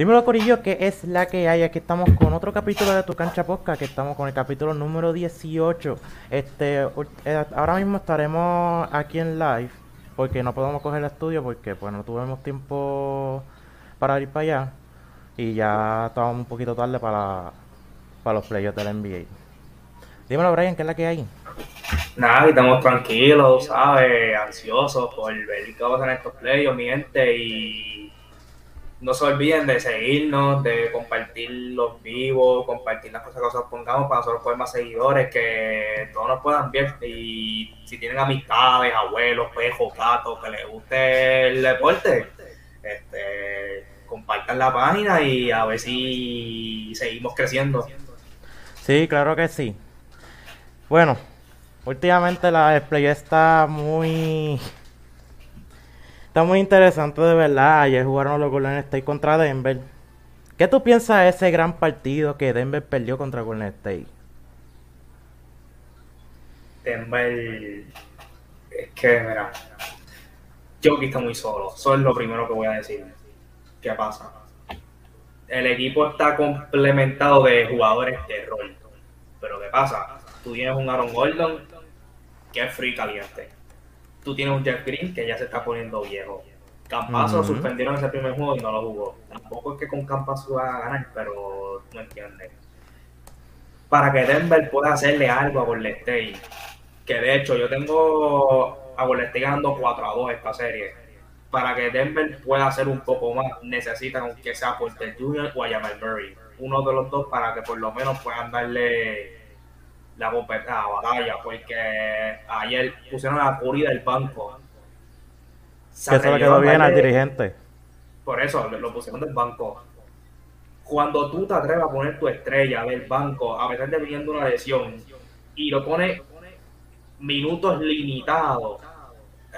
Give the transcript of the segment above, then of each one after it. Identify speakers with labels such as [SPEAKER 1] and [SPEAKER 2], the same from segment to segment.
[SPEAKER 1] Dímelo, Corillo, ¿qué es la que hay? Aquí estamos con otro capítulo de Tu Cancha Posca, que estamos con el capítulo número 18. Este, eh, ahora mismo estaremos aquí en live, porque no podemos coger el estudio, porque pues no tuvimos tiempo para ir para allá. Y ya estábamos un poquito tarde para, para los playoffs del NBA. Dímelo, Brian, ¿qué es la que hay?
[SPEAKER 2] Nada, estamos tranquilos, ¿sabes? Ansiosos por ver qué en estos playoffs, mi gente, y no se olviden de seguirnos, de compartir los vivos, compartir las cosas que nosotros pongamos para nosotros poder más seguidores, que todos nos puedan ver. Y si tienen amistades, abuelos, pejos, gatos, que les guste el deporte, este, compartan la página y a ver si seguimos creciendo.
[SPEAKER 1] Sí, claro que sí. Bueno, últimamente la display está muy Está muy interesante de verdad. Ayer jugaron los Golden State contra Denver. ¿Qué tú piensas de ese gran partido que Denver perdió contra Golden State?
[SPEAKER 2] Denver. Es que, mira. Jokic está muy solo. Eso es lo primero que voy a decir. ¿Qué pasa? El equipo está complementado de jugadores de rol. Pero ¿qué pasa? Tú tienes un Aaron Gordon que es free caliente tú tienes un Jeff Green que ya se está poniendo viejo. Campazo lo suspendieron ese primer juego y no lo jugó. Tampoco es que con Campazo va a ganar, pero no entiendes. Para que Denver pueda hacerle algo a Golden State, que de hecho yo tengo a Golden State ganando 4 a 2 esta serie. Para que Denver pueda hacer un poco más, necesitan que sea Porter Jr. o a Jamal Murray. Uno de los dos para que por lo menos puedan darle la, la batalla, porque ayer pusieron a Curry del banco.
[SPEAKER 1] Que eso le quedó bien al dirigente.
[SPEAKER 2] Por eso, lo pusieron del banco. Cuando tú te atreves a poner tu estrella del banco, a pesar de viniendo una lesión, y lo pones minutos limitados,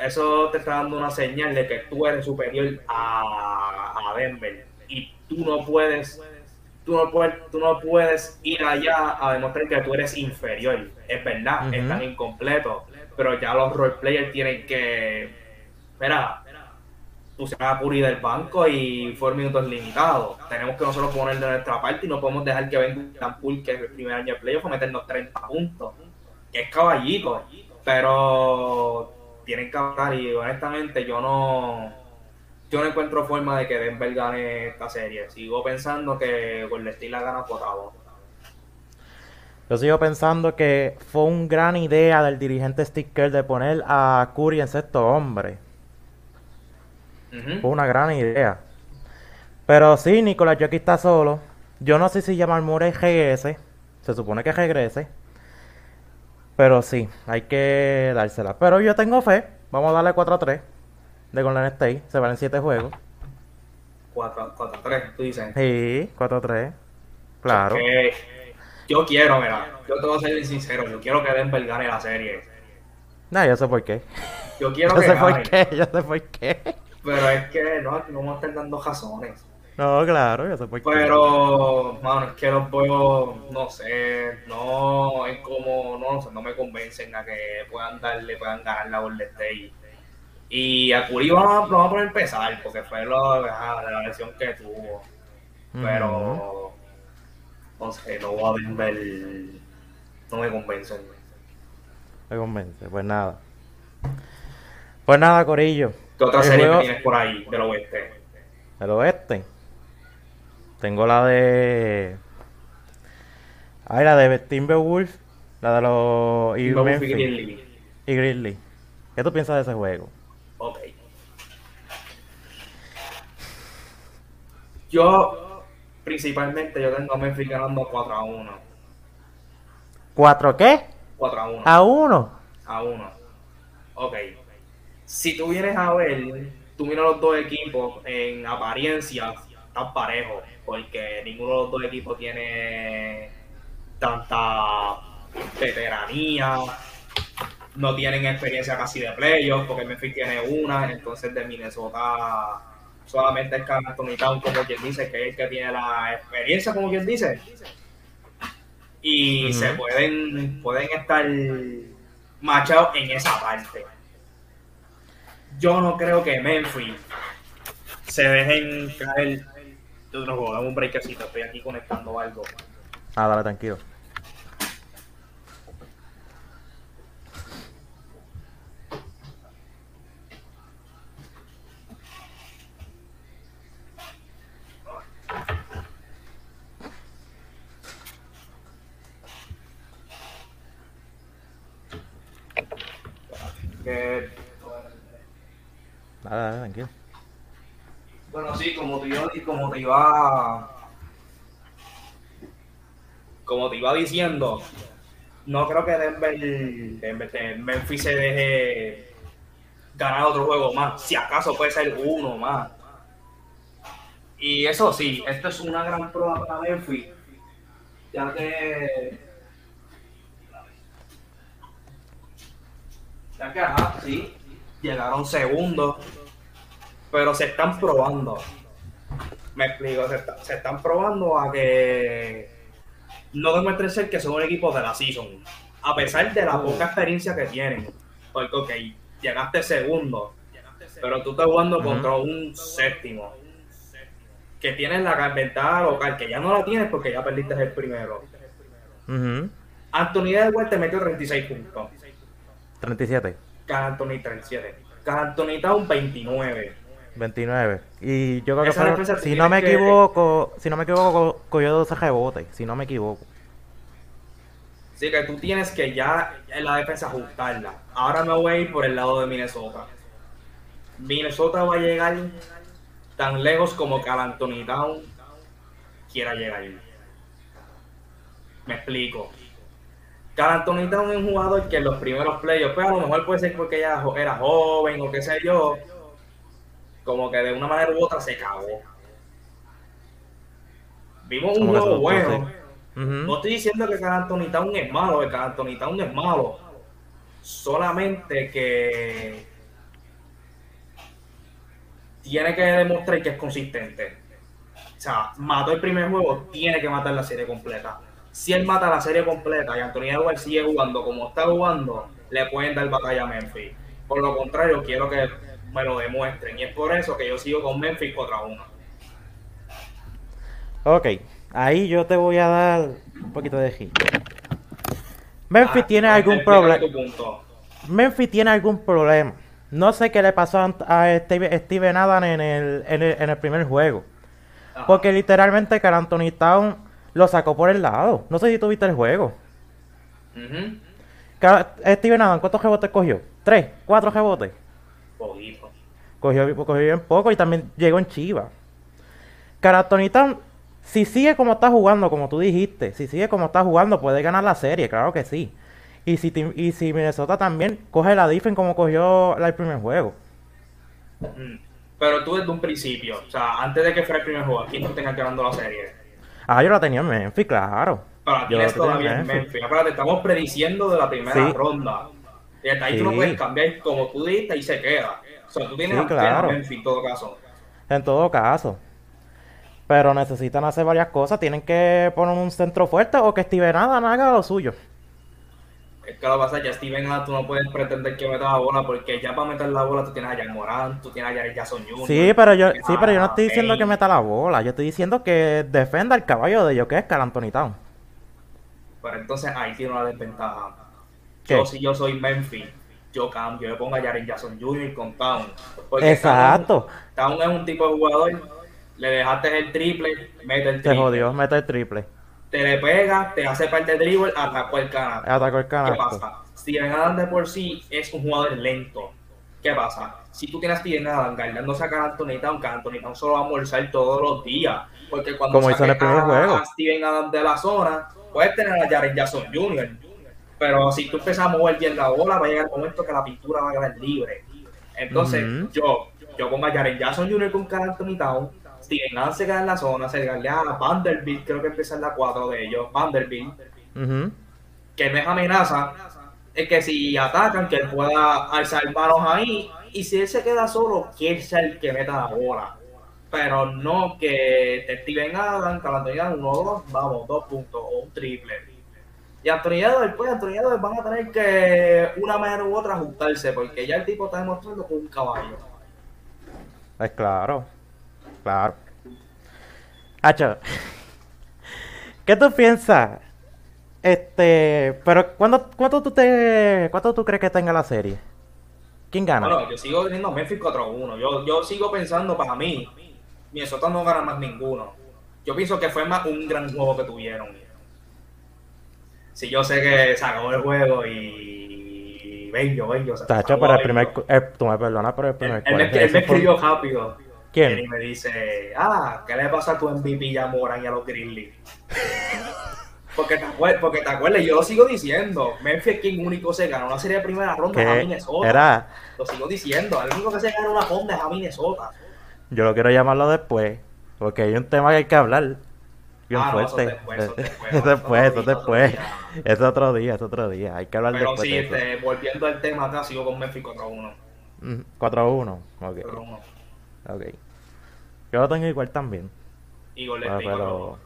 [SPEAKER 2] eso te está dando una señal de que tú eres superior a, a Denver. Y tú no puedes tú no, puedes, tú no puedes ir allá a demostrar que tú eres inferior. Es verdad, es tan incompleto. Pero ya los roleplayers tienen que. Espera, pusieron a Puri del banco y fue minutos limitados. Tenemos que nosotros poner de nuestra parte y no podemos dejar que venga un Pool, que es el primer año de playoff, a meternos 30 puntos. Que es caballito. Pero tienen que hablar y honestamente yo no yo no encuentro forma de que Denver gane esta serie. Sigo pensando que Golden State la gana potado.
[SPEAKER 1] Yo sigo pensando que fue una gran idea del dirigente Sticker de poner a Curry en sexto hombre. Fue una gran idea. Pero sí, Nicolás aquí está solo. Yo no sé si llamar Murray regrese. Se supone que regrese. Pero sí, hay que dársela. Pero yo tengo fe. Vamos a darle 4 a 3 de Golden State. Se van en 7 juegos.
[SPEAKER 2] 4-3, tú dices.
[SPEAKER 1] Sí, 4-3. Claro.
[SPEAKER 2] yo quiero, mira, yo te voy a ser sincero, yo quiero que Denver gane la serie.
[SPEAKER 1] No, yo sé por qué.
[SPEAKER 2] Yo quiero
[SPEAKER 1] yo
[SPEAKER 2] que
[SPEAKER 1] sé por qué, yo sé por qué.
[SPEAKER 2] Pero es que no, no me están dando razones.
[SPEAKER 1] No, claro, yo sé por qué.
[SPEAKER 2] Pero, mano, es que los veo, no sé, no es como, no, no, sé, no me convencen a que puedan darle, puedan ganar la Golden State y a Curry vamos, a poner empezar, porque fue lo, de la lesión que tuvo. Pero, no sé, no voy a ver, no me convence.
[SPEAKER 1] Me convence, pues nada. Pues nada, Corillo.
[SPEAKER 2] ¿Qué otra serie tienes por ahí del oeste?
[SPEAKER 1] Del oeste. Tengo la de. Ay, la de Timberwolf. La de los.
[SPEAKER 2] Y. Y Grizzly.
[SPEAKER 1] ¿Qué tú piensas de ese juego?
[SPEAKER 2] Ok. Yo, principalmente, yo tengo a Memphis ganando 4 a 1.
[SPEAKER 1] ¿4 qué?
[SPEAKER 2] 4 a 1.
[SPEAKER 1] ¿A 1?
[SPEAKER 2] A 1. Ok. Si tú vienes a ver, tú miras los dos equipos en apariencia, están parejos, porque ninguno de los dos equipos tiene tanta veteranía, no tienen experiencia casi de playoffs, porque Memphis tiene una, entonces de Minnesota solamente es Carl Anthony Town, como quien dice, que es el que tiene la experiencia, como quien dice. Y se pueden, pueden estar machados en esa parte. Yo no creo que Memphis se dejen caer de otro juego. Dame un breakcito, estoy aquí conectando algo.
[SPEAKER 1] Ah, dale, tranquilo. Dale, dale, tranquilo.
[SPEAKER 2] bueno, sí, como te iba, como te iba, diciendo, no creo que Denver, Denver, de- Memphis se deje ganar otro juego más. Si acaso puede ser uno más. Y eso sí, esto es una gran prueba para Memphis, ya que ya que ajá, sí, llegaron segundos, pero se están probando. Me explico, se, está- se están probando a que no demuestren ser que son un equipo de la season, a pesar de la poca experiencia que tienen. Porque, ok, llegaste segundo, pero tú estás jugando contra un séptimo, que tienes la ventaja local, que ya no la tienes porque ya perdiste el primero.
[SPEAKER 1] Ujú.
[SPEAKER 2] Anthony Edwards te metió 36 puntos.
[SPEAKER 1] 37,
[SPEAKER 2] Carl Anthony 37. Carl Anthony Town 29.
[SPEAKER 1] 29. Y yo creo que fueron-
[SPEAKER 2] defensa
[SPEAKER 1] si no me
[SPEAKER 2] que-
[SPEAKER 1] equivoco, si no me equivoco, co- cogió 12 rebotes, si no me equivoco.
[SPEAKER 2] Así que tú tienes que ya en la defensa ajustarla. Ahora me voy a ir por el lado de Minnesota. Minnesota va a llegar tan lejos como Carl Anthony Town quiera llegar. Me explico. Carl Anthony Town es un jugador que en los primeros playoffs, pues a lo mejor puede ser porque ya jo- era joven o qué sé yo, como que de una manera u otra se cagó. Vimos un juego bueno. No estoy diciendo que Carl Anthony Town es malo, que Carl Anthony Town es malo. Solamente que tiene que demostrar que es consistente. O sea, mató el primer juego, tiene que matar la serie completa. Si él mata la serie completa y Anthony Edwards sigue jugando como está jugando, le pueden dar batalla a Memphis. Por lo contrario, quiero que me lo demuestren. Y es por eso que yo sigo con Memphis contra uno.
[SPEAKER 1] Ok, ahí yo te voy a dar un poquito de hit. Memphis
[SPEAKER 2] Ah,
[SPEAKER 1] tiene algún
[SPEAKER 2] explícame
[SPEAKER 1] problema. Memphis tiene algún problema. No sé qué le pasó a Steve- Steven Adams en el, en el, en el primer juego.
[SPEAKER 2] Ajá.
[SPEAKER 1] Porque literalmente Carl Anthony Town lo sacó por el lado. No sé si tuviste el juego. Steven Adams, ¿cuántos rebotes cogió? ¿Tres? ¿Cuatro rebotes?
[SPEAKER 2] Poquito.
[SPEAKER 1] Cogió, cogió bien poco y también llegó en Chiva. Carl Anthony Town, si sigue como está jugando, como tú dijiste, si sigue como está jugando, puede ganar la serie, claro que sí. Y si, y si Minnesota también coge la defense como cogió el primer juego.
[SPEAKER 2] Pero tú desde un principio, o sea, antes de que fuera el primer juego, ¿quién tú tengas ganando la serie?
[SPEAKER 1] Ah, yo la tenía en Memphis, claro. Yo la
[SPEAKER 2] es
[SPEAKER 1] tenía
[SPEAKER 2] todavía en Memphis. Acuérdate, estamos prediciendo de la primera
[SPEAKER 1] Sí.
[SPEAKER 2] ronda. Y hasta ahí tú no puedes cambiar como tú dijiste y se queda. O sea, tú tienes
[SPEAKER 1] Sí, claro.
[SPEAKER 2] Memphis en todo caso.
[SPEAKER 1] En todo caso. Pero necesitan hacer varias cosas. Tienen que poner un centro fuerte o que Steven Adams haga lo suyo.
[SPEAKER 2] Es que lo que pasa es que ya Steven Adams tú no puedes pretender que meta la bola porque ya para meter la bola tú tienes a Jan Morán, tú tienes a Jared Jason Jr.
[SPEAKER 1] Sí, pero yo, sí, pero yo no
[SPEAKER 2] a
[SPEAKER 1] estoy diciendo que meta la bola. Yo estoy diciendo que defenda el caballo de ellos, que es Carl Anthony Town.
[SPEAKER 2] Pero entonces ahí tiene una desventaja.
[SPEAKER 1] ¿Qué?
[SPEAKER 2] Yo, si yo soy Memphis, yo cambio, yo pongo a Jaren Jason Jr. con Town.
[SPEAKER 1] Exacto.
[SPEAKER 2] Town, Town es un tipo de jugador, le dejaste el triple, mete el triple.
[SPEAKER 1] jodió, mete el triple.
[SPEAKER 2] Te le pega, te hace parte de dribble, atacó el canal.
[SPEAKER 1] Atacó el
[SPEAKER 2] ¿Qué
[SPEAKER 1] canasto.
[SPEAKER 2] pasa? Steven Adams de por sí es un jugador lento. ¿Qué pasa? Si tú tienes a Steven Adams guardándose a Carl Anthony Town, Carl Anthony Town solo va a almorzar todos los días. Porque cuando
[SPEAKER 1] Como hizo en el primer
[SPEAKER 2] a,
[SPEAKER 1] juego.
[SPEAKER 2] a Steven Adams de la zona, puedes tener a Jaren Jackson Jr. Pero si tú empiezas a mover bien la bola, va a llegar el momento que la pintura va a quedar libre. Entonces, yo, yo pongo a Jaren Jackson Jr. con Carl Anthony Town. Steven Adams se queda en la zona, se le a Vanderbilt, creo que empieza en la 4 de ellos, Vanderbilt que no es amenaza, es que si atacan, que él pueda alzar manos ahí, y si él se queda solo, que él sea el que meta la bola. Pero no que te Steven Adams, Adams, uno o dos, vamos, dos puntos, o un triple. Y Anthony Edwards, pues Anthony Edwards van a tener que, una manera u otra, ajustarse, porque ya el tipo está demostrando que es un caballo.
[SPEAKER 1] Es claro. Claro. Hacho. ¿Qué tú piensas? Este, pero ¿cuándo, ¿cuánto tú te, cuánto tú crees que tenga la serie? ¿Quién gana?
[SPEAKER 2] Bueno, yo sigo teniendo Memphis 4-1. Yo, yo sigo pensando para mí, Minnesota no gana más ninguno. Yo pienso que fue más un gran juego que tuvieron. Si yo sé que se acabó el juego y bello, bello.
[SPEAKER 1] Tacho, pero el primer, eh, tú me perdonas, pero el primer
[SPEAKER 2] él me, él escribió rápido.
[SPEAKER 1] ¿Quién?
[SPEAKER 2] Y me dice, ah, ¿qué le pasa a tu MVP a Moran y a los Grizzlies? Porque te, acuerdas, porque te acuerdas, yo lo sigo diciendo. Memphis quien único se ganó una serie de primera ronda a Minnesota.
[SPEAKER 1] era,
[SPEAKER 2] Lo sigo diciendo. El único que se ganó una ronda es a Minnesota.
[SPEAKER 1] yo lo quiero llamarlo después, porque hay un tema que hay que hablar. Bien
[SPEAKER 2] Ah, no, eso
[SPEAKER 1] fuerte.
[SPEAKER 2] después, eso después,
[SPEAKER 1] Eso después, eso después. Es otro día, es otro día. Hay que hablar
[SPEAKER 2] Pero
[SPEAKER 1] después
[SPEAKER 2] sí,
[SPEAKER 1] de eso.
[SPEAKER 2] este, volviendo al tema acá, sigo con Memphis 4-1.
[SPEAKER 1] Mm, 4 a 1. Ok,
[SPEAKER 2] 4-1.
[SPEAKER 1] ok. Yo lo tengo igual también.
[SPEAKER 2] Y Golden
[SPEAKER 1] Ah,
[SPEAKER 2] State
[SPEAKER 1] pero.
[SPEAKER 2] 4-1.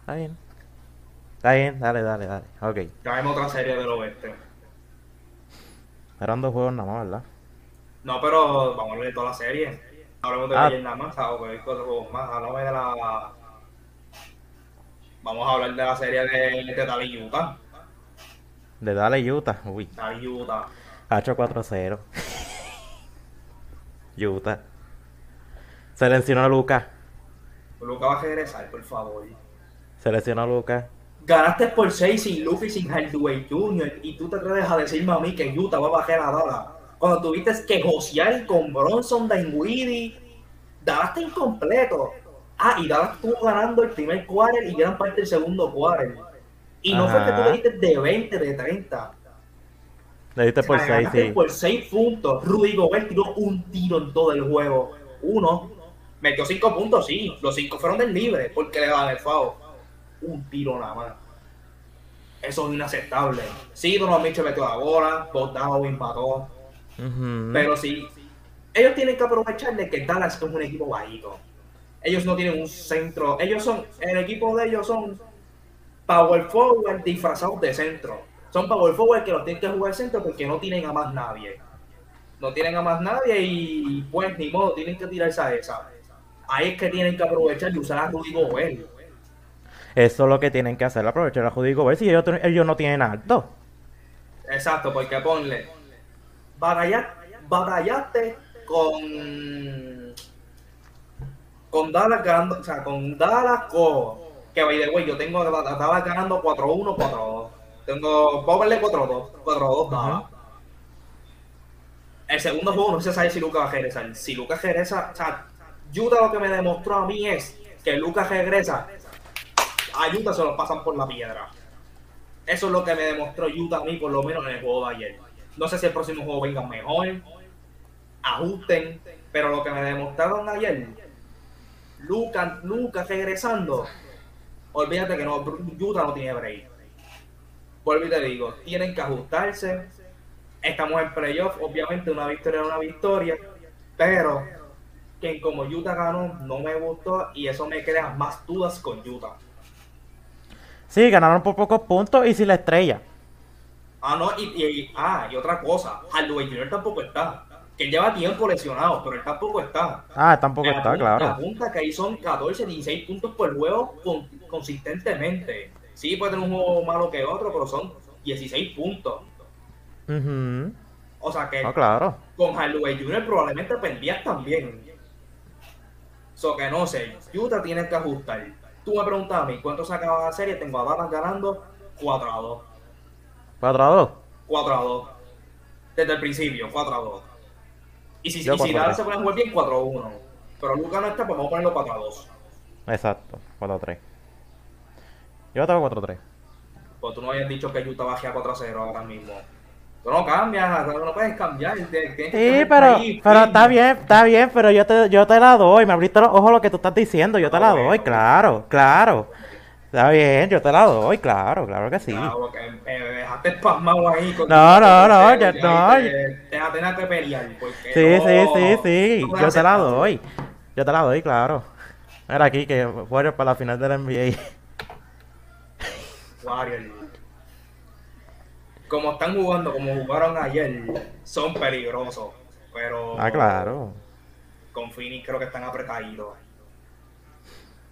[SPEAKER 1] Está bien. Está bien, dale, dale, dale. Ok.
[SPEAKER 2] Traemos otra serie del oeste.
[SPEAKER 1] Eran dos juegos nada más, ¿verdad?
[SPEAKER 2] No, pero vamos a de toda la serie. Hablamos de
[SPEAKER 1] Ah.
[SPEAKER 2] nada más, o que cuatro juegos más. Háblame de la. Vamos a hablar de la serie de, de Dallas Utah.
[SPEAKER 1] De Dale Utah. Uy.
[SPEAKER 2] Dallas Utah.
[SPEAKER 1] H 4-0. Utah. Seleccionó a Lucas.
[SPEAKER 2] Luca va a regresar, por favor.
[SPEAKER 1] Seleccionó a Lucas.
[SPEAKER 2] Ganaste por 6 sin Luffy sin Hardaway Jr. Y tú te atreves a decirme a mí que Utah va a bajar a Dallas. Cuando tuviste que josear con Bronson, Dinwiddie, Dallas incompleto. Ah, y Dallas estuvo ganando el primer quarter y gran parte del segundo quarter. Y no fue que tú
[SPEAKER 1] Ajá.
[SPEAKER 2] le diste de 20, de 30.
[SPEAKER 1] Le diste por
[SPEAKER 2] O sea,
[SPEAKER 1] 6,
[SPEAKER 2] ganaste
[SPEAKER 1] sí.
[SPEAKER 2] por 6 puntos. Rudy Gobert tiró un tiro en todo el juego. Uno. Metió 5 puntos, sí. Los 5 fueron del libre porque le daban el foul. Un tiro nada más. Eso es inaceptable. Sí, Donovan Mitchell metió la bola. Bogdanovic empató. Pero sí. Ellos tienen que aprovechar de que Dallas es un equipo bajito. Ellos no tienen un centro. Ellos son. El equipo de ellos son power forward disfrazados de centro. Son power forward que los tienen que jugar centro porque no tienen a más nadie. No tienen a más nadie y pues ni modo, tienen que tirarse a esa. Ahí es que tienen que aprovechar y usar a Rudy Gobert.
[SPEAKER 1] Eso es lo que tienen que hacer, aprovechar a Judy Gobert si ellos, ellos no tienen alto.
[SPEAKER 2] Exacto, porque ponle. batalla- batallaste con. Con Dallas ganando. O sea, con Dallas con. Que by the way, yo tengo a a Dallas ganando 4-1, 4-2. Tengo. Vamos a verle 4-2. 4-2 Dallas. El segundo juego no se sabe si Lucas va a regresar. Si Lucas regresa. O sea, Utah lo que me demostró a mí es que Lucas regresa. A Utah se lo pasan por la piedra. Eso es lo que me demostró Utah a mí, por lo menos en el juego de ayer. No sé si el próximo juego venga mejor, ajusten, pero lo que me demostraron ayer, Lucas, Lucas regresando, olvídate que no, Utah no tiene break. Vuelvo y te digo, tienen que ajustarse. Estamos en playoff, obviamente una victoria es una victoria, pero que como Utah ganó no me gustó y eso me crea más dudas con Utah.
[SPEAKER 1] Sí, ganaron por pocos puntos y sin la estrella.
[SPEAKER 2] Ah, no, y, y- ah, y otra cosa, Hardaway Jr. tampoco está. Que él lleva tiempo lesionado, pero él tampoco está.
[SPEAKER 1] Ah, tampoco está, claro.
[SPEAKER 2] apunta que ahí son 14, 16 puntos por juego con- consistentemente. Sí, puede tener un juego malo que otro, pero son 16 puntos.
[SPEAKER 1] Ujú.
[SPEAKER 2] O sea que
[SPEAKER 1] No, claro.
[SPEAKER 2] con Hardaway Jr. probablemente perdías también. So que no sé, Utah tiene que ajustar. Tú me preguntas a mí cuánto se acaba la serie, tengo a Dallas ganando 4 a 2.
[SPEAKER 1] 4 a 2.
[SPEAKER 2] 4 a 2. Desde el principio, 4 a 2. Y si, y si
[SPEAKER 1] 4 a
[SPEAKER 2] Dallas
[SPEAKER 1] 3.
[SPEAKER 2] se pone a jugar bien, 4 a 1. Pero Lucas no está, pues vamos a ponerlo 4 a 2.
[SPEAKER 1] Exacto, 4 a 3. Yo tengo 4 a 3.
[SPEAKER 2] Pues tú no habías dicho que Utah baje a 4 a 0 ahora mismo. Tú no cambias, no puedes cambiar. tienes que
[SPEAKER 1] Sí,
[SPEAKER 2] estar
[SPEAKER 1] pero,
[SPEAKER 2] ahí,
[SPEAKER 1] pero está bien, está bien, pero yo te, yo te la doy. Me abriste los ojos lo que tú estás diciendo. Yo te
[SPEAKER 2] Ah,
[SPEAKER 1] la
[SPEAKER 2] bueno.
[SPEAKER 1] doy, claro, claro. Está bien, yo te la doy, claro, claro que sí.
[SPEAKER 2] Claro, que me dejaste espasmado ahí. Con
[SPEAKER 1] No, no, no,
[SPEAKER 2] ya-
[SPEAKER 1] no.
[SPEAKER 2] Te vas a tener que pelear.
[SPEAKER 1] Sí,
[SPEAKER 2] no-
[SPEAKER 1] sí, sí, sí. Yo te la doy. Yo te la doy, claro. Mira aquí que Warriors para la final de la NBA.
[SPEAKER 2] Warriors. Como están jugando, como jugaron ayer, son peligrosos. Pero
[SPEAKER 1] Ah, claro.
[SPEAKER 2] con Phoenix creo que están apretaditos.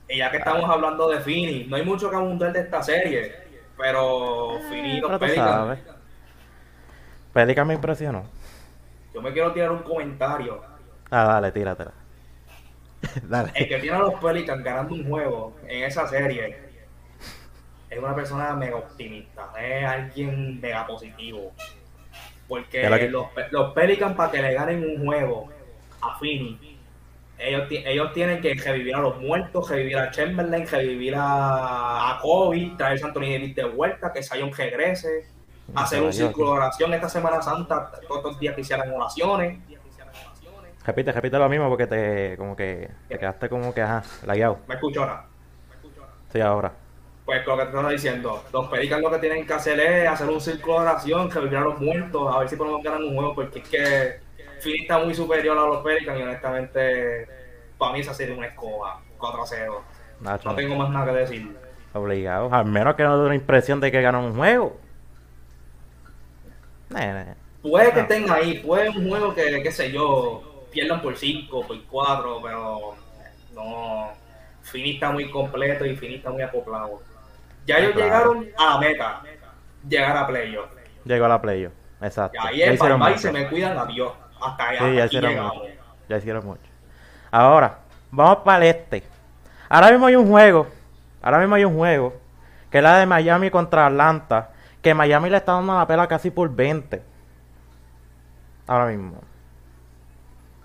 [SPEAKER 2] Y ya que estamos hablando de Fini, no hay mucho que abundar de esta serie, pero
[SPEAKER 1] tú
[SPEAKER 2] Pelicans,
[SPEAKER 1] sabes. Pelican me impresionó.
[SPEAKER 2] yo me quiero tirar un comentario.
[SPEAKER 1] Ah, dale, tíratela. dale.
[SPEAKER 2] El que tiene a los Pelicans ganando un juego en esa serie es una persona mega optimista, es alguien mega positivo. Porque
[SPEAKER 1] que-
[SPEAKER 2] los, los Pelicans para que le ganen un juego a Fini, ellos, ellos tienen que revivir a los muertos, revivir a Chamberlain, revivir a, a Kobe, traer a Anthony Davis de vuelta, que Zion regrese, hacer un círculo de oración esta Semana Santa, todos los días que hicieran oraciones.
[SPEAKER 1] Repite, repite lo mismo porque te, como que, te quedaste como que, ajá, lagueado.
[SPEAKER 2] ¿Me escucho ahora?
[SPEAKER 1] Sí, ahora.
[SPEAKER 2] Pues lo que te estaba diciendo, los Pelicans lo que tienen que hacer es hacer un círculo de oración, revivir a los muertos, a ver si podemos ganar un juego, porque es que Philly está muy superior a los Pelicans y honestamente, para mí esa es una escoba, 4 a 0.
[SPEAKER 1] Nacho,
[SPEAKER 2] No tengo más nada que decir.
[SPEAKER 1] obligado. Al menos que no dé una impresión de que ganó un juego. Nene.
[SPEAKER 2] Puede que
[SPEAKER 1] Ah.
[SPEAKER 2] estén ahí, puede un juego que, qué sé yo, pierdan por 5, por 4, pero no. Fini está muy completo y Fini está muy acoplado. Ya ellos
[SPEAKER 1] Claro.
[SPEAKER 2] llegaron a la meta, llegar a playoff.
[SPEAKER 1] Llegó a la playoff. Exacto.
[SPEAKER 2] Y ahí bye,
[SPEAKER 1] mucho.
[SPEAKER 2] se me cuidan, adiós. Hasta allá.
[SPEAKER 1] Sí, ya hicieron
[SPEAKER 2] llegamos.
[SPEAKER 1] mucho. Ya hicieron mucho. Ahora, vamos para el este. Ahora mismo hay un juego. Ahora mismo hay un juego. Que es la de Miami contra Atlanta. Que Miami le está dando la pela casi por 20. Ahora mismo.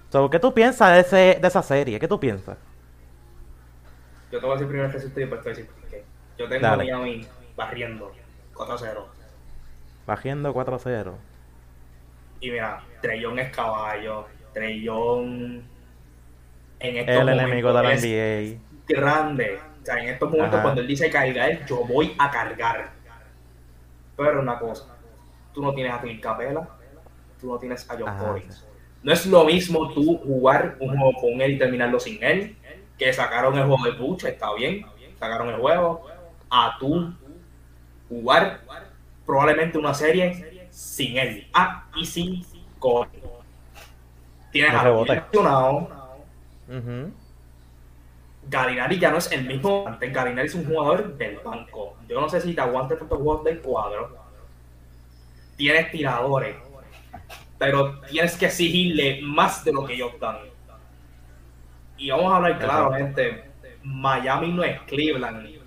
[SPEAKER 1] So, ¿Qué tú piensas de, ese, de esa serie? ¿Qué tú piensas?
[SPEAKER 2] Yo te voy a decir primero el resultado y después te voy a decir por qué. Yo tengo
[SPEAKER 1] Dale.
[SPEAKER 2] a Miami barriendo 4-0.
[SPEAKER 1] Bajiendo 4-0.
[SPEAKER 2] Y mira, Trellón es caballo. Trellón en estos
[SPEAKER 1] El enemigo de la NBA.
[SPEAKER 2] grande. O sea, en estos momentos
[SPEAKER 1] Ajá.
[SPEAKER 2] cuando él dice cargar, yo voy a cargar. Pero una cosa, tú no tienes a Clint Capela, tú no tienes a John
[SPEAKER 1] Ajá,
[SPEAKER 2] Collins.
[SPEAKER 1] sí.
[SPEAKER 2] No es lo mismo tú jugar un juego con él y terminarlo sin él, que sacaron el juego de Puch, está bien, sacaron el juego, a tú jugar probablemente una serie sin él. Ah, y sin Collins. Tienes
[SPEAKER 1] No
[SPEAKER 2] a lesionado,
[SPEAKER 1] Ujú.
[SPEAKER 2] Galinari ya no es el mismo antes. Galinari es un jugador del banco. Yo no sé si te aguanta tantos juegos del cuadro. Tienes tiradores. Pero tienes que exigirle más de lo que ellos dan. Y vamos a hablar
[SPEAKER 1] Exacto.
[SPEAKER 2] claramente. Miami no es Cleveland.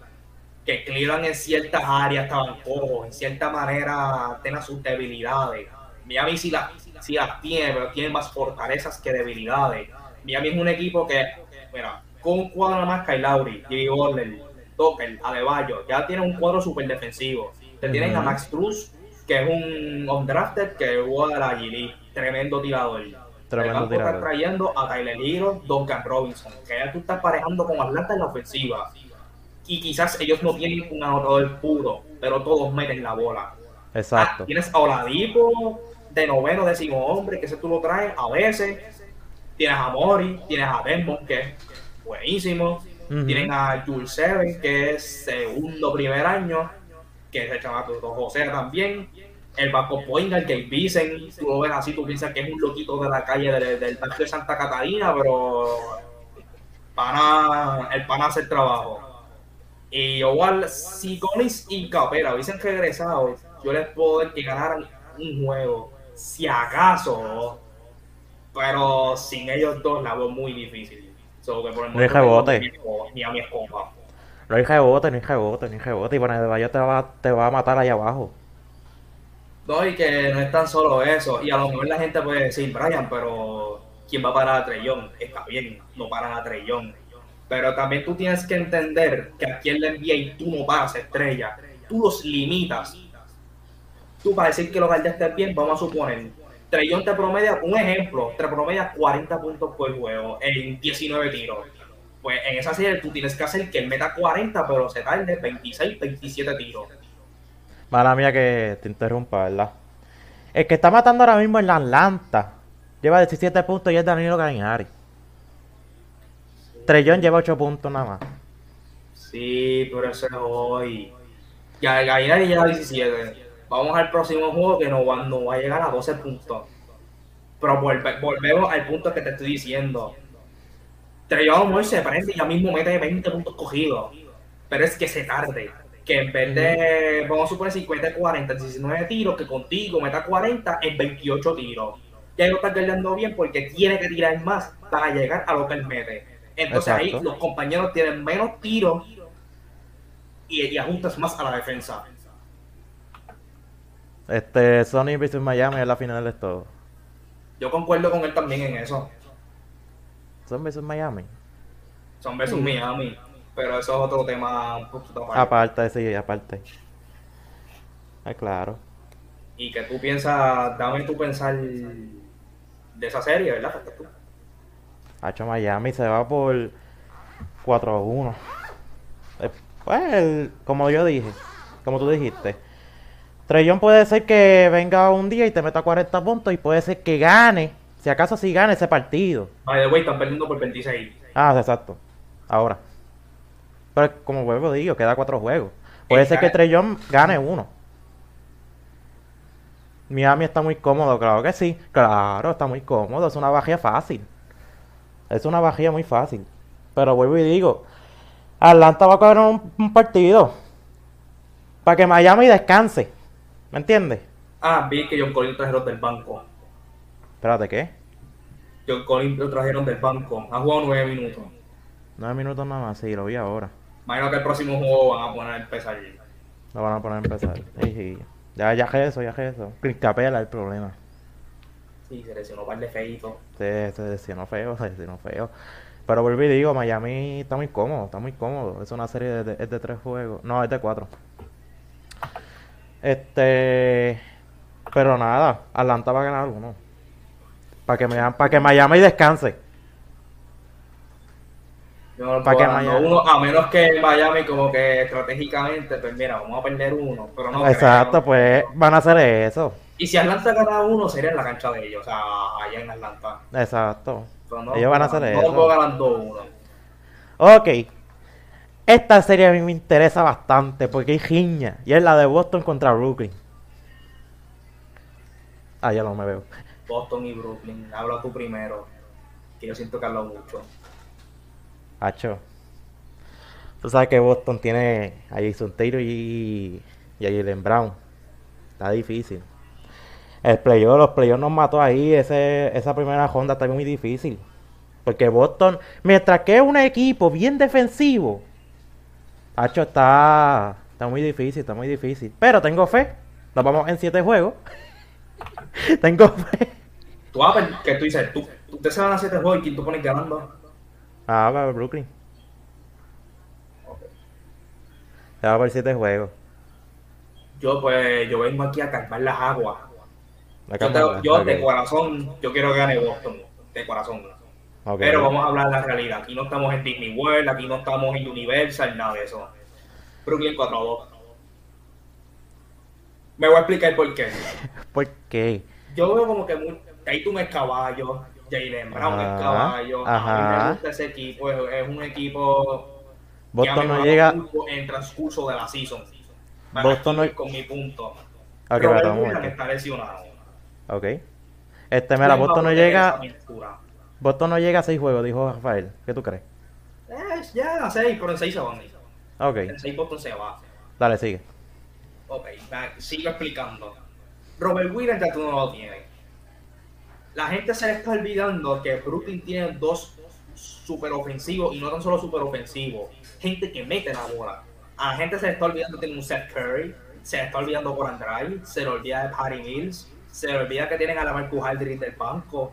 [SPEAKER 2] Que Cleveland en ciertas áreas estaban cojos. En cierta manera tiene sus debilidades. Miami sí las, sí las tiene, pero tiene más fortalezas que debilidades. Miami es un equipo que, mira, con un cuadro nada más, Kyle Lowry, Jimmy Butler, Tucker, Adebayo, ya tiene un cuadro súper defensivo. Te tienen a. Max Cruz, que es un undrafted que juega de la G League, tremendo tirador.
[SPEAKER 1] Tremendo tirador.
[SPEAKER 2] trayendo a Tyler Hero, Duncan Robinson, que ya tú estás parejando con Atlanta en la ofensiva. Y quizás ellos no tienen un anotador puro, pero todos meten la bola.
[SPEAKER 1] Exacto.
[SPEAKER 2] Ah, tienes a Oladipo de noveno, décimo hombre, que ese tú lo traes a veces. Tienes a Mori, tienes a Desmond, que es buenísimo.
[SPEAKER 1] Ujú.
[SPEAKER 2] Tienen a Jules Seven, que es segundo primer año, que es el chamaco de José también. El Baco Point, el Gabe Vincent, tú lo ves así, tú piensas que es un loquito de la calle del, del barrio de Santa Catalina, pero pana, el pana hace el trabajo. Y igual, si Collins y Capela hubiesen regresado, yo les puedo dar que ganaran un juego, si acaso, pero sin ellos dos la veo muy difícil. So, que por el
[SPEAKER 1] No hay rebote.
[SPEAKER 2] ni a mi escoba- Ni a mi escoba.
[SPEAKER 1] No hay rebote, no hay rebote, no hay rebote. Y bueno, de Bayo te va, te va a matar allá abajo.
[SPEAKER 2] No, y que no es tan solo eso. Y a lo mejor la gente puede decir, Brian, pero ¿quién va a parar a Trellón? Está bien, no paran a Trellón. Pero también tú tienes que entender que aquí en la NBA tú no paras estrella. Tú los limitas. Tú para decir que los guardias estén bien, vamos a suponer. Trellón te promedia, un ejemplo, te promedia 40 puntos por juego en 19 tiros. Pues en esa serie tú tienes que hacer que él meta 40, pero se tarde 26, 27 tiros.
[SPEAKER 1] Mala mía que te interrumpa, ¿verdad? El que está matando ahora mismo en la Atlanta lleva 17 puntos y es Danilo Galinari. Trellón lleva 8 puntos nada más.
[SPEAKER 2] Sí, pero eso es hoy. Ya el Gallinari lleva 17. Vamos al próximo juego que no va, a llegar a 12 puntos. Pero volve- volvemos al punto que te estoy diciendo. Trey Young se prende y ya mismo mete 20 puntos cogidos. Pero es que se tarde. Que en vez de, vamos a suponer, 50, 40, 19 tiros, que contigo meta 40 en 28 tiros. Ya no está guardando bien porque tiene que tirar más para llegar a lo que él mete. Entonces ahí los compañeros tienen menos tiros y, y ajustas más a la defensa.
[SPEAKER 1] Este, Sony vs Miami es la final de todo.
[SPEAKER 2] Yo concuerdo con él también en eso.
[SPEAKER 1] ¿Son vs Miami?
[SPEAKER 2] Son vs Miami. Pero eso es otro tema un poquito
[SPEAKER 1] aparte. Aparte, sí, aparte. Ah, claro.
[SPEAKER 2] Y que tú piensas, dame tu pensar de esa serie, ¿verdad?
[SPEAKER 1] Hacho Miami se va por 4-1. Pues, como yo dije, como tú dijiste, Trellón puede ser que venga un día y te meta 40 puntos y puede ser que gane, si acaso si gane ese partido.
[SPEAKER 2] By the way, están perdiendo por 26.
[SPEAKER 1] Ah, exacto. Ahora. Pero como vuelvo digo, queda cuatro juegos. Puede ser que Trellón gane uno. Miami está muy cómodo, claro que sí. Claro, está muy cómodo. Es una bajía fácil. Es una bajía muy fácil. Pero vuelvo y digo, Atlanta va a coger un, partido para que Miami descanse. ¿Me entiendes?
[SPEAKER 2] Ah, vi que John Collins trajeron del banco.
[SPEAKER 1] Espérate, ¿qué?
[SPEAKER 2] John Collins lo trajeron del banco. Ha jugado nueve minutos.
[SPEAKER 1] Nueve minutos nada más, sí, lo vi ahora.
[SPEAKER 2] Imagino que el próximo juego van a poner a empezar.
[SPEAKER 1] Lo van a poner a empezar. Sí, sí. Ya, ya es eso, ya es eso. Capela el problema.
[SPEAKER 2] Sí, se lesionó par de feito.
[SPEAKER 1] Sí, se lesionó feo, se lesionó feo. Pero vuelvo y digo, Miami está muy cómodo, está muy cómodo. Es una serie de, de, de tres juegos. No, es de cuatro. Este. Pero nada, Atlanta va a ganar uno. Para que, para que Miami descanse.
[SPEAKER 2] para que Miami... uno, a menos que Miami como que estratégicamente, pues mira, vamos a perder uno, pero no
[SPEAKER 1] Exacto, pues van a hacer eso.
[SPEAKER 2] Y si Atlanta gana uno, sería en la cancha de ellos, o sea, allá en Atlanta.
[SPEAKER 1] Exacto. ellos van a hacer eso.
[SPEAKER 2] No ganando uno.
[SPEAKER 1] Ok. Esta serie a mí me interesa bastante porque hay giña. Y es la de Boston contra Brooklyn. Ah, ya no me veo.
[SPEAKER 2] Boston y Brooklyn. Habla tú primero. Que yo siento que hablo mucho.
[SPEAKER 1] Hacho. Tú sabes que Boston tiene a Jason Taylor y, y a Jalen Brown. Está difícil. El playoff, los playoffs nos mató ahí. Ese, esa primera ronda está muy difícil. Porque Boston, mientras que es un equipo bien defensivo, Hacho está, está muy difícil, está muy difícil. Pero tengo fe. Nos vamos en siete juegos. tengo fe.
[SPEAKER 2] Tú vas a que tú dices, tú, tú se van a siete juegos y quién tú pones ganando.
[SPEAKER 1] Ah, va a Brooklyn. Okay. Se va a ver siete juegos.
[SPEAKER 2] Yo pues, yo vengo aquí a calmar las aguas. Yo, de corazón, yo quiero que gane Boston. De corazón. Pero vamos a hablar de la realidad. Aquí no estamos en Disney World, aquí no estamos en Universal, nada de eso. Brooklyn 4-2. Me voy a explicar por qué.
[SPEAKER 1] ¿Por qué?
[SPEAKER 2] Yo veo como que muy, ahí tú me caballo, Jalen Brown es caballo. A mí me gusta ese equipo, es, un equipo
[SPEAKER 1] Boston no llega
[SPEAKER 2] en el transcurso de la season.
[SPEAKER 1] Boston no
[SPEAKER 2] con mi punto.
[SPEAKER 1] Okay,
[SPEAKER 2] Robert está lesionado.
[SPEAKER 1] Ok. Este, mira, Boston no llega. Boston no llega a 6 juegos, dijo Rafael. ¿Qué tú crees?
[SPEAKER 2] Eh, ya a 6, pero en 6 se van.
[SPEAKER 1] Ok.
[SPEAKER 2] En 6 Boston se va.
[SPEAKER 1] Dale, sigue.
[SPEAKER 2] Ok, sigo explicando. Robert Williams ya tú no lo tienes. La gente se le está olvidando que Brooklyn tiene dos super ofensivos y no tan solo super ofensivos. Gente que mete la bola. A la gente se le está olvidando que tiene un Seth Curry. Se le está olvidando por Andrade. Se le olvida de Patty Mills. Se le olvida que tienen a la Marcus Aldridge del banco.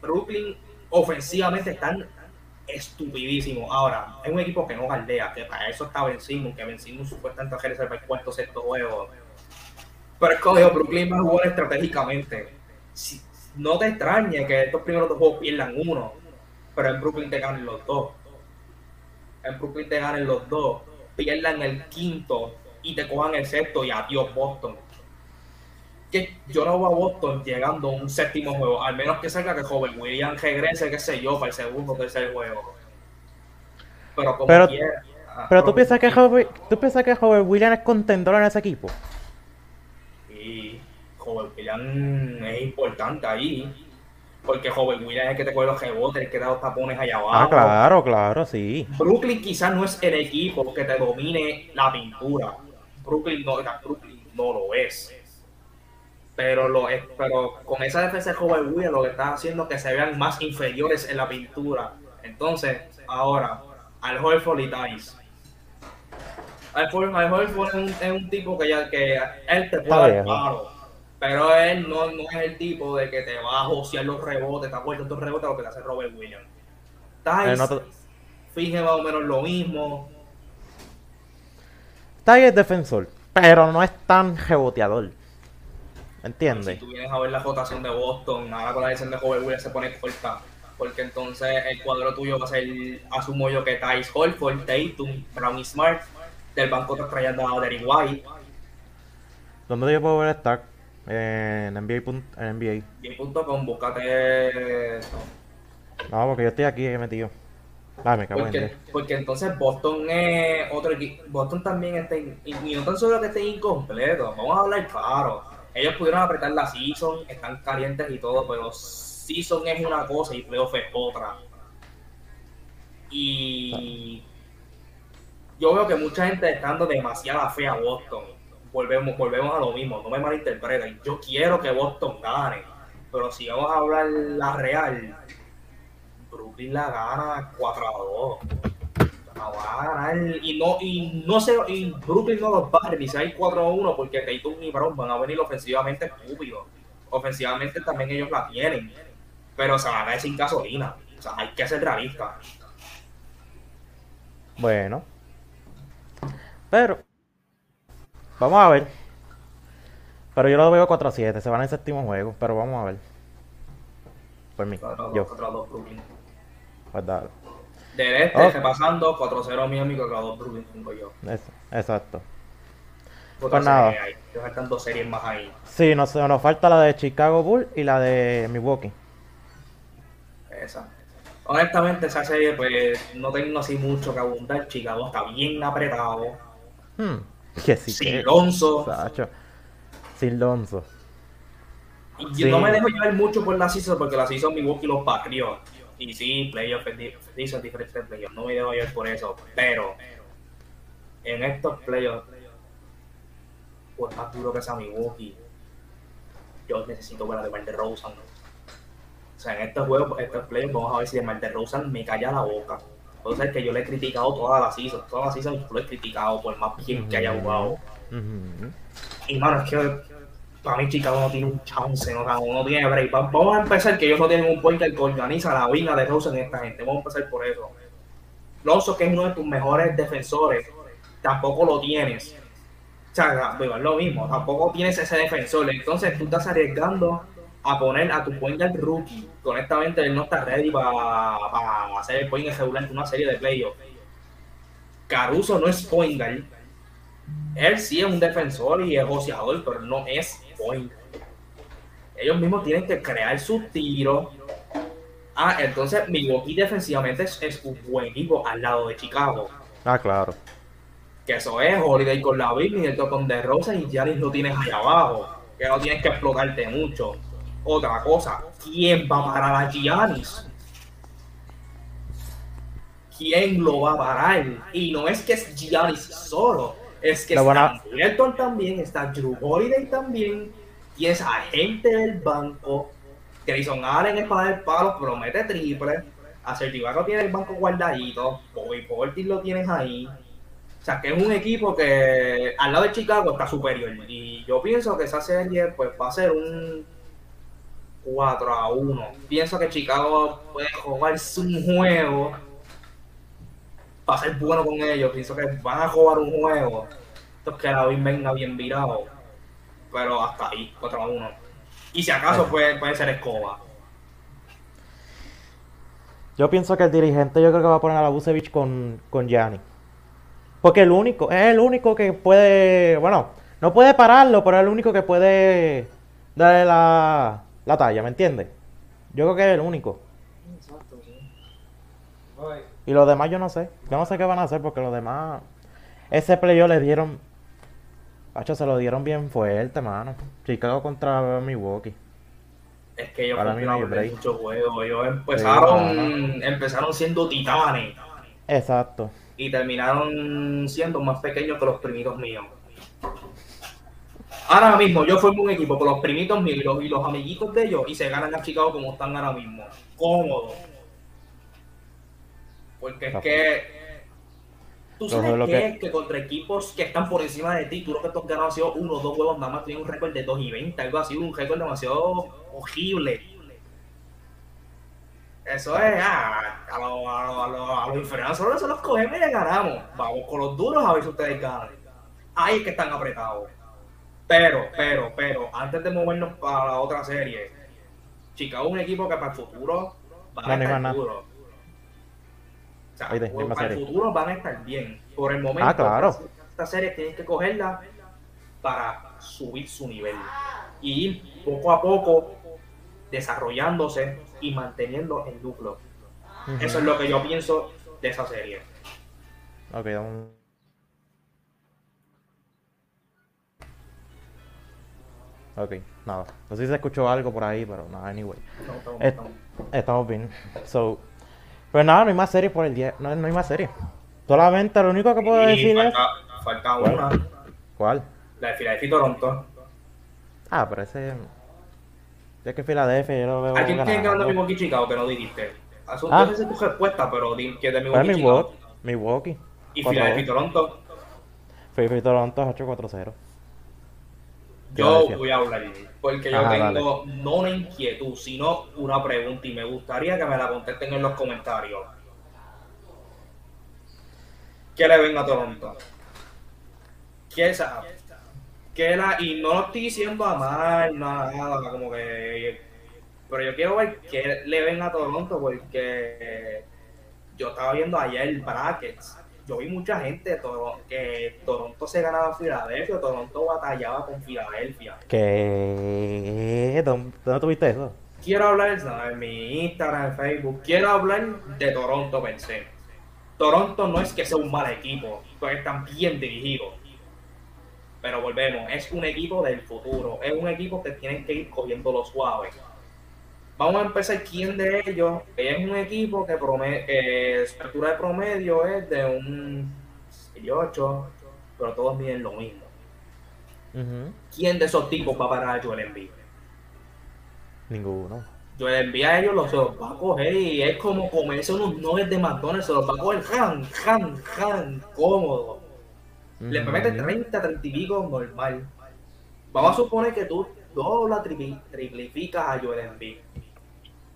[SPEAKER 2] Brooklyn ofensivamente están estupidísimos. Ahora, es un equipo que no galdea, que para eso está vencido, que vencido supuestamente a el cuarto sexto juego. Pero es que Brooklyn va a estratégicamente. no te extrañe que estos primeros dos juegos pierdan uno, pero en Brooklyn te ganen los dos. En Brooklyn te ganen los dos, pierdan el quinto y te cojan el sexto y adiós Boston que yo no voy a Boston llegando a un séptimo juego, al menos que salga que Joven Williams regrese, qué sé yo, para el segundo o tercer juego. Pero como
[SPEAKER 1] pero, Pero tú piensas que Joven, tú piensas que Joven Williams es contendor en ese equipo.
[SPEAKER 2] Sí, Joven Williams es importante ahí. Porque Joven Williams es el que te coge los rebotes, el que da los tapones allá abajo.
[SPEAKER 1] Ah, claro, claro, sí.
[SPEAKER 2] Brooklyn quizás no es el equipo que te domine la pintura. Brooklyn no, Brooklyn no lo es. Pero, lo es, pero con esa defensa de Joven Williams lo que está haciendo es que se vean más inferiores en la pintura. Entonces, ahora, al Horford y Tice. Al Horford es un, es un tipo que ya que él te puede dar paro. Pero él no, no, es el tipo de que te va a josear los rebotes, te apuesta estos rebotes lo que te hace Robert Williams. No te... finge más o menos lo mismo.
[SPEAKER 1] Tice es defensor, pero no es tan reboteador. ¿Entiendes?
[SPEAKER 2] Si tú vienes a ver la rotación de Boston, ahora con la decisión de Robert Williams se pone corta porque entonces el cuadro tuyo va a ser, asumo yo, que Thais Holford, Tatum, Brown y Smart, del banco te traían a Derry White.
[SPEAKER 1] ¿Dónde yo puedo ver Stack? En NBA. En NBA.
[SPEAKER 2] NBA.com, búscate.
[SPEAKER 1] No, porque yo estoy aquí metido. Ah, me cago
[SPEAKER 2] porque,
[SPEAKER 1] en
[SPEAKER 2] porque entonces Boston es otro equipo. Boston también está. In, y no tan solo que esté incompleto, vamos a hablar claro. Ellos pudieron apretar la season, están calientes y todo, pero season es una cosa y playoff es otra. Y yo veo que mucha gente está dando demasiada fe a Boston. Volvemos, volvemos a lo mismo, no me malinterpreten. Yo quiero que Boston gane, pero si vamos a hablar la real, Brooklyn la gana 4 a 2. La va a ganar y no, y no sé, y Brooklyn no los va a revisar 4 a 1 porque Tatum y Brown van a venir ofensivamente estúpidos. Ofensivamente también ellos la tienen pero se va a caer sin gasolina. O sea, hay que ser realista.
[SPEAKER 1] Bueno. Pero. Vamos a ver. Pero yo lo veo 4 a 7. Se van en séptimo juego. Pero vamos a ver. Por mí. yo. Pues dale.
[SPEAKER 2] Del este, okay. repasando 4-0 Miami contra 2 Brooklyn, tengo yo.
[SPEAKER 1] exacto.
[SPEAKER 2] Pues nada. Faltan dos series más ahí.
[SPEAKER 1] Sí, nos, nos falta la de Chicago Bulls y la de Milwaukee
[SPEAKER 2] esa. Honestamente, esa serie, pues no tengo así mucho que abundar. Chicago está bien apretado.
[SPEAKER 1] Hmm. Que sí,
[SPEAKER 2] sin que... Lonzo.
[SPEAKER 1] Sin Lonzo.
[SPEAKER 2] Y sí. no me dejo llevar mucho por la season porque la season Milwaukee los patrió. Y sí, playoff season diferente de playoff. No me dejo llevar por eso. Pero en estos playoffs, por más duro que sea Milwaukee, yo necesito ver a de de Rosen. O sea, en estos juegos, estos playoffs, vamos a ver si de Marte Rosa me calla la boca. Entonces, que yo le he criticado toda la season, toda la season yo lo he criticado por más bien que haya jugado. Y mano, es que para mí Chicago no tiene un chance, no, no tiene break. Vamos a empezar que ellos no tienen un point que organiza la vida de Rosa en esta gente. Vamos a empezar por eso. Lonzo, que es uno de tus mejores defensores, tampoco lo tienes. O sea, es lo mismo, tampoco tienes ese defensor. Entonces tú estás arriesgando a poner a tu point guard rookie. Honestamente, él no está ready para hacer el point regular en una serie de playoffs. Caruso no es point guard. Él sí es un defensor y es negociador, pero no es point. Ellos mismos tienen que crear sus tiros. Ah, entonces Milwaukee defensivamente es, es, un buen equipo al lado de Chicago.
[SPEAKER 1] Ah, claro.
[SPEAKER 2] Que eso es Holiday con la Big, y el con De Rosa y Giannis lo tienes allá abajo. Que no tienes que explotarte mucho. Otra cosa, ¿quién va a parar a Giannis? ¿Quién lo va a parar? Y no es que es Giannis solo, es que está Milton también, está Drew Holiday también, y es agente del banco. Grayson Allen es para el palo, promete triple. Acertivaco tiene el banco guardadito, Bobby Portis lo tienes ahí. O sea, que es un equipo que al lado de Chicago está superior. Y yo pienso que esa serie pues va a ser un 4 a 1. Pienso que Chicago puede jugar un juego para ser bueno con ellos. Pienso que van a jugar un juego. Esto es que la venga bien virado. Pero hasta ahí, 4 a 1. Y si acaso puede, puede ser escoba.
[SPEAKER 1] Yo pienso que el dirigente yo creo que va a poner a la Busevich con, con Gianni. Porque el único, es el único que puede, bueno, no puede pararlo, pero es el único que puede darle la, la talla, ¿me entiendes? Yo creo que es el único. Exacto, sí. Y los demás yo no sé. Yo no sé qué van a hacer porque los demás. Ese playo le dieron. Pacho, se lo dieron bien fuerte, mano. Chicago contra Milwaukee.
[SPEAKER 2] Es que ellos
[SPEAKER 1] break.
[SPEAKER 2] muchos juegos. Ellos empezaron,
[SPEAKER 1] Sí,
[SPEAKER 2] empezaron siendo titanes
[SPEAKER 1] Exacto.
[SPEAKER 2] y terminaron siendo más pequeños que los primitos míos. Ahora mismo yo formo un equipo con los primitos míos y los, y los amiguitos de ellos y se ganan a Chicago como están ahora mismo. Cómodo. Porque es que. Tú sabes
[SPEAKER 1] lo que-
[SPEAKER 2] es que contra equipos que están por encima de ti, tú lo que tú has ganado ha sido uno o dos juegos nada más, tienes un récord de 2 y 20, algo así, un récord demasiado horrible. Eso es, ah, a los a lo, a lo, a los inferiores solo se los cogemos y le ganamos. Vamos con los duros a ver si ustedes ganan. Ahí es que están apretados. Pero, pero, pero, antes de movernos para la otra serie, Chicago es un equipo que para el futuro va a estar duro. Sea, para el futuro van a estar bien. Por el momento,
[SPEAKER 1] Ah, claro.
[SPEAKER 2] esta, esta serie tienen que cogerla para subir su nivel. Y ir poco a poco desarrollándose y manteniendo el núcleo. Eso es lo que yo pienso de esa serie.
[SPEAKER 1] Ok, un... Ok, nada. No sé si se escuchó algo por ahí, pero nada, anyway.
[SPEAKER 2] No, estamos-
[SPEAKER 1] Eh,
[SPEAKER 2] estamos-
[SPEAKER 1] Estamos bien. So, pero nada, no hay más series por el día. No, no hay más series. Solamente lo único que puedo
[SPEAKER 2] Y
[SPEAKER 1] decir es.
[SPEAKER 2] falta, falta
[SPEAKER 1] ¿Cuál?
[SPEAKER 2] una,
[SPEAKER 1] ¿Cuál?
[SPEAKER 2] la de Philadelphia y Toronto.
[SPEAKER 1] Ah, pero ese. Ya que Filadelfia yo lo veo.
[SPEAKER 2] ¿A quién tiene ganando
[SPEAKER 1] ganando.
[SPEAKER 2] Milwaukee Chicago que no dijiste? Eso,
[SPEAKER 1] Ah.
[SPEAKER 2] Yo sé tu respuesta, pero di que de
[SPEAKER 1] Pues
[SPEAKER 2] Milwaukee Chicago.
[SPEAKER 1] Milwaukee.
[SPEAKER 2] Y
[SPEAKER 1] 4-2.
[SPEAKER 2] Philadelphia y Toronto.
[SPEAKER 1] Filadelfia y Toronto 8-4-0.
[SPEAKER 2] Yo voy a hablar, porque yo
[SPEAKER 1] Ajá,
[SPEAKER 2] tengo no una inquietud, sino una pregunta y me gustaría que me la contesten en los comentarios. ¿Qué le ven a Toronto? ¿Qué sabe? ¿Qué la, y no lo estoy diciendo a mal, nada, como que... Pero yo quiero ver qué le ven a Toronto, porque yo estaba viendo ayer el brackets. Yo vi mucha gente que Toronto se ganaba a Filadelfia, Toronto batallaba con Filadelfia.
[SPEAKER 1] ¿Qué? ¿Dónde, tuviste eso?
[SPEAKER 2] Quiero hablar no, en mi Instagram, en Facebook, quiero hablar de Toronto per se. Toronto no es que sea un mal equipo, pues están bien dirigidos. Pero volvemos, es un equipo del futuro, es un equipo que tienen que ir cogiendo los suaves. Vamos a empezar quién de ellos es un equipo que, prome- que su altura de promedio es de un 8, pero todos miden lo mismo. ¿Quién de esos tipos va a parar a Joel Embiid?
[SPEAKER 1] Ninguno.
[SPEAKER 2] Yo le envío a ellos, los, va a coger y es como comerse unos nuggets de McDonald's, se los va a coger jan, jan, jan, cómodo. Le
[SPEAKER 1] Ujú.
[SPEAKER 2] mete 30, 30 y pico normal. Vamos a suponer que tú dobla, tripli- triplificas a Joel Embiid.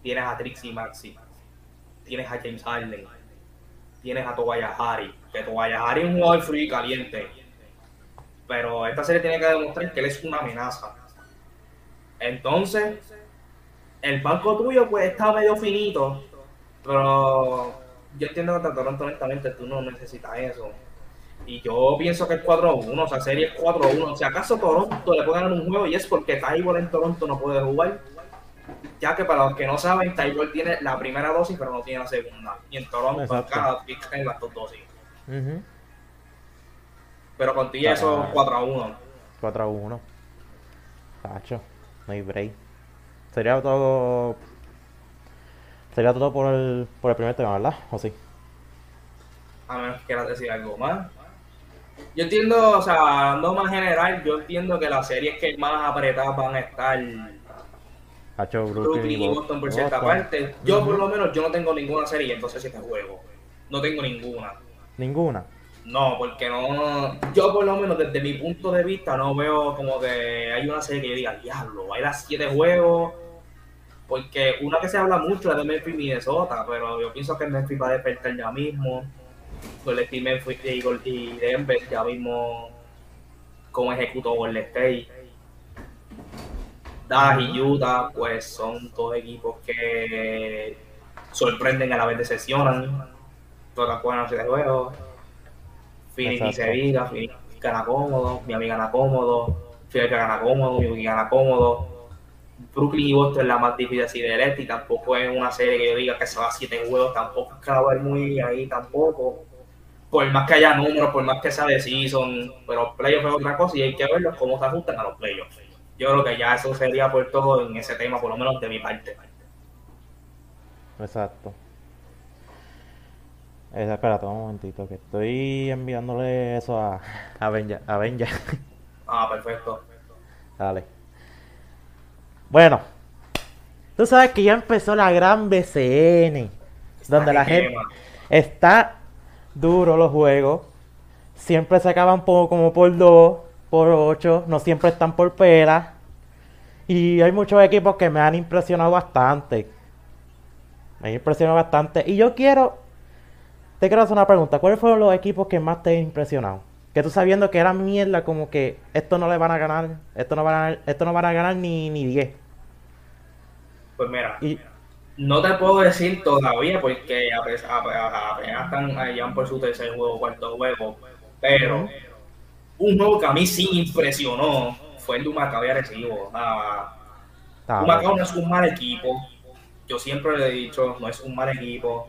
[SPEAKER 2] Tienes a Trixie Maxi, tienes a James Harden, tienes a Tobias Harry, que Tobias Harry es un jugador frío y caliente. Pero esta serie tiene que demostrar que él es una amenaza. Entonces, el banco tuyo pues está medio finito, pero yo entiendo que Toronto honestamente tú no necesitas eso. Y yo pienso que es 4-1, o sea, serie es 4-1. Si acaso Toronto le puede ganar un juego y es porque Tybor en Toronto no puede jugar. Ya que para los que no saben, Tybor tiene la primera dosis pero no tiene la segunda. Y en Toronto cada tiene las dos dosis. Pero contigo eso
[SPEAKER 1] Ah.
[SPEAKER 2] 4-1.
[SPEAKER 1] 4 a 1. Tacho, no hay break. Sería todo. Sería todo por el, por el primer tema, ¿verdad? ¿O sí?
[SPEAKER 2] a menos que quieras decir algo más. Yo entiendo, o sea, hablando más general, yo entiendo que las series que más apretadas van a estar
[SPEAKER 1] Brooklyn,
[SPEAKER 2] y Boston por cierta
[SPEAKER 1] Boston.
[SPEAKER 2] parte. Yo por lo menos yo no tengo ninguna serie, entonces este juego. No tengo ninguna.
[SPEAKER 1] Ninguna.
[SPEAKER 2] No, porque no. Yo por lo menos desde mi punto de vista no veo como que hay una serie que yo diga, diablo, hay las siete juegos. Porque una que se habla mucho es de Memphis Minnesota, pero yo pienso que Memphis va a despertar ya mismo. Golden Memphis y Denver ya mismo como ejecutó Golden State. Dallas y Utah, pues son dos equipos que sorprenden a la vez decepcionan. Todas juegan a siete juegos. Phoenix y. Sevilla, Phoenix gana cómodo, Miami gana cómodo, Philadelphia gana cómodo, Milwaukee gana cómodo. Brooklyn y Boston es la más difícil así de este y tampoco es una serie que yo diga que se va a siete juegos, tampoco es que la va a ver muy ahí tampoco. Por más que haya números, por más que sea de season, pero playoffs es otra cosa y hay que verlos cómo se ajustan a los playoffs. Yo creo que ya eso sería por todo en ese tema, por lo menos de mi parte.
[SPEAKER 1] Exacto. Eh, espérate un momentito, que estoy enviándole eso a, a Benja. A Benja.
[SPEAKER 2] Ah, perfecto.
[SPEAKER 1] Dale. Bueno, tú sabes que ya empezó la gran BCN, donde la gente está duro los juegos, siempre se acaban como por 2, por 8, no siempre están por pela. Y hay muchos equipos que me han impresionado bastante. Me han impresionado bastante. Y yo quiero, te quiero hacer una pregunta. ¿Cuáles fueron los equipos que más te han impresionado? Que tú sabiendo que era mierda, como que esto no le van a ganar, esto no van a, esto no van a ganar ni, ni 10.
[SPEAKER 2] Pues mira,
[SPEAKER 1] Y,
[SPEAKER 2] no te puedo decir todavía porque apenas, apenas están allá por su tercer juego, cuarto juego, pero. Un juego que a mí sí impresionó fue el de Humacao y Arecibo. Ah, no es un mal equipo, yo siempre le he dicho, no es un mal equipo,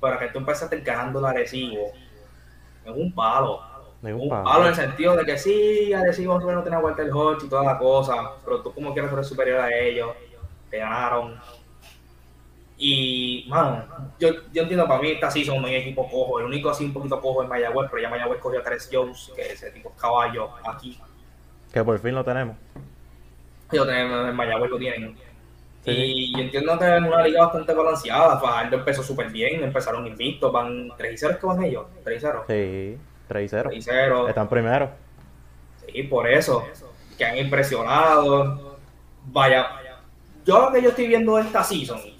[SPEAKER 2] pero que tú empezaste ganando el Arecibo, es un palo.
[SPEAKER 1] me
[SPEAKER 2] Un
[SPEAKER 1] gusta.
[SPEAKER 2] palo en el sentido de que sí, Arecibo no tiene vuelta el Hodge y toda la cosa, pero tú como quieras ser superior a ellos, te ganaron. Y, mano, yo, yo entiendo, para mí esta season no hay equipo cojo, el único así un poquito cojo es Mayagüez, pero ya Mayagüez cogió a Tres Jones, que ese tipo es caballo aquí.
[SPEAKER 1] Que por fin lo tenemos.
[SPEAKER 2] Yo tengo, en Mayagüez lo tienen.
[SPEAKER 1] Sí.
[SPEAKER 2] Y yo entiendo que es una liga bastante balanceada, Fajardo empezó súper bien, empezaron invictos, van 3 y 0 es que van ellos, 3 y 0.
[SPEAKER 1] Sí, 3 y 0.
[SPEAKER 2] 3 y 0.
[SPEAKER 1] Están primero.
[SPEAKER 2] Sí, por eso, que han impresionado. Vaya, yo lo que yo estoy viendo de esta season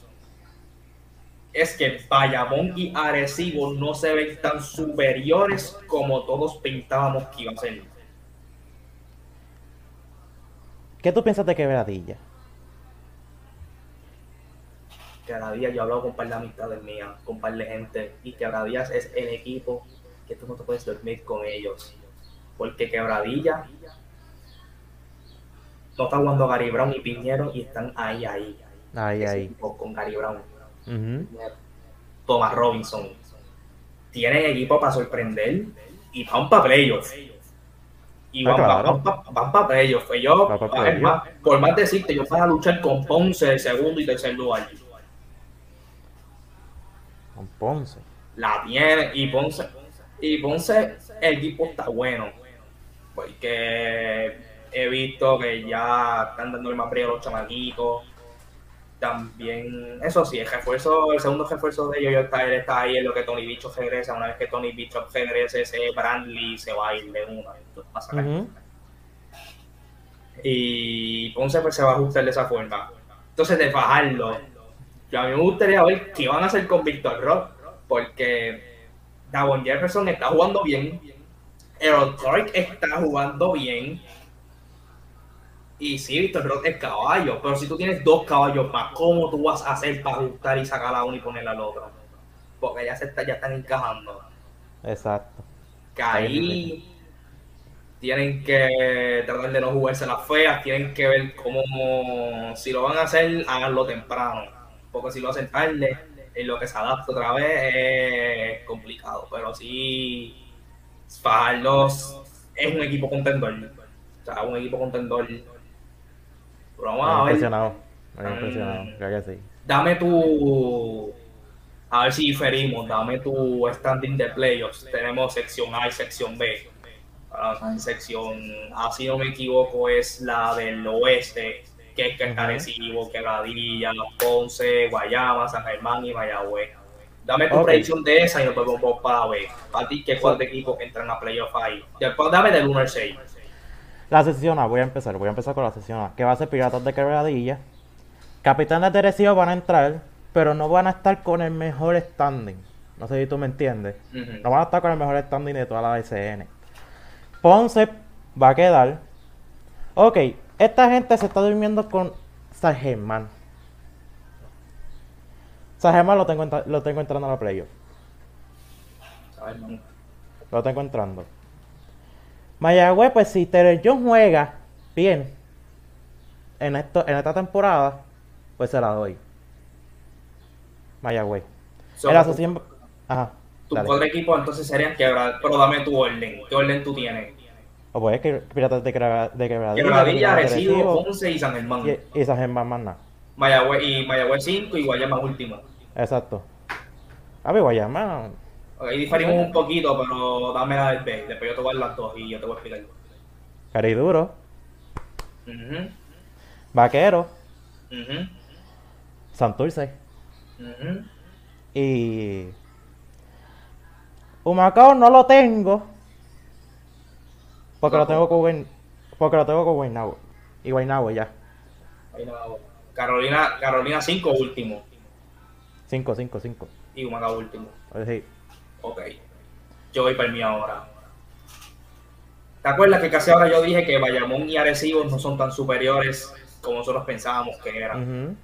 [SPEAKER 2] es que Bayamón y Arecibo no se ven tan superiores como todos pintábamos que iban a ser.
[SPEAKER 1] ¿Qué tú piensas de Quebradilla?
[SPEAKER 2] Día yo he hablado con un par de amistades mías, con un par de gente, y Quebradillas es el equipo que tú no te puedes dormir con ellos. Porque Quebradilla no está jugando Gary Brown y Piñero y están ahí, ahí.
[SPEAKER 1] Ahí, ahí.
[SPEAKER 2] con Gary Brown. Thomas Robinson. Tienen equipo para sorprender y van para playoffs. Y
[SPEAKER 1] Ah,
[SPEAKER 2] van,
[SPEAKER 1] claro.
[SPEAKER 2] para playoffs. Ellos,
[SPEAKER 1] Va pa'
[SPEAKER 2] es
[SPEAKER 1] playoff.
[SPEAKER 2] más, por más decirte, ellos van a luchar con Ponce el segundo y tercer lugar.
[SPEAKER 1] Con Ponce.
[SPEAKER 2] La tienen y Ponce, y Ponce, el equipo está bueno. Porque he visto que ya están dando más brillo a los chamaquitos. También, eso sí, el refuerzo, el segundo refuerzo de ellos ya está, ahí en lo que Tony Bicho regresa. Una vez que Tony Bicho regrese, ese Brandley se va a ir de entonces.
[SPEAKER 1] Ujú.
[SPEAKER 2] Y Ponce pues, se va a ajustar de esa forma. Entonces, de bajarlo, yo a mí me gustaría ver qué van a hacer con Víctor Rock, porque Davon Jefferson está jugando bien, Errol Clark está jugando bien, y sí, Víctor Rock es caballo, pero si tú tienes dos caballos más, ¿cómo tú vas a hacer para ajustar y sacar a uno y ponerla al otro? Porque ya, se está, ya están encajando
[SPEAKER 1] Exacto.
[SPEAKER 2] que ahí tienen que tratar de no jugarse las feas, tienen que ver cómo, si lo van a hacer, háganlo temprano, porque si lo hacen tarde, en lo que se adapta otra vez es complicado, pero sí, Fajardo es un equipo contendor, o sea, un equipo contendor. Pero vamos a ver,
[SPEAKER 1] impresionado. Me impresionado. Creo que sí.
[SPEAKER 2] dame tu. A ver si diferimos. Dame tu standing de playoffs. Tenemos sección A y sección B. La sección A, si no me equivoco, es la del oeste, que es que
[SPEAKER 1] Ujú.
[SPEAKER 2] Arecibo, Quebradilla, Ponce, Guayama, San Germán y Mayagüez. Dame tu predicción de esa y nos vemos para B. Para ti, ¿qué cuatro equipos entran a playoff ahí? Después dame del 1 al 6.
[SPEAKER 1] La sesión A, voy a empezar. Voy a empezar con la sesión A. Que va a ser Piratas de Quebradilla. Capitanes de Arecibo van a entrar, pero no van a estar con el mejor standing. No sé si tú me entiendes. No van a estar con el mejor standing de toda la SN. Ponce va a quedar. Ok, esta gente se está durmiendo con San Germán. San Germán lo tengo, lo tengo entrando a la playoff. Lo tengo entrando. Mayagüez, pues si Terry John juega bien en, esto, en esta temporada, pues se la doy. Mayagüez.
[SPEAKER 2] So,
[SPEAKER 1] sesión- Ajá.
[SPEAKER 2] Tus cuatro equipos entonces serían quebrados, pero dame tu orden. ¿Qué orden tú tienes?
[SPEAKER 1] O pues es que Piratas de, Quebra- de Quebradilla,
[SPEAKER 2] Quebradilla, Arecibo, Ponce y San Germán.
[SPEAKER 1] y, y San Germán más nada.
[SPEAKER 2] Mayagüez y Mayagüez 5 y Guayama último.
[SPEAKER 1] Exacto. A ver, Guayama.
[SPEAKER 2] Ahí diferimos un poquito, pero dame la del B. Después yo te voy a dar las dos y yo te voy a explicar.
[SPEAKER 1] Cariduro.
[SPEAKER 2] Ujú,
[SPEAKER 1] Vaquero.
[SPEAKER 2] ujú,
[SPEAKER 1] Santurce.
[SPEAKER 2] ujú.
[SPEAKER 1] Y. Humacao no lo tengo. Porque lo tengo con Guayn- Porque lo tengo con Guaynabo. Y Guaynabo ya.
[SPEAKER 2] No. Carolina, Carolina 5 último.
[SPEAKER 1] 5, 5, 5.
[SPEAKER 2] Y Humacao último.
[SPEAKER 1] Sí.
[SPEAKER 2] Ok. Yo voy para mío ahora. ¿Te acuerdas que casi ahora yo dije que Bayamón y Arecibo no son tan superiores como nosotros pensábamos que eran?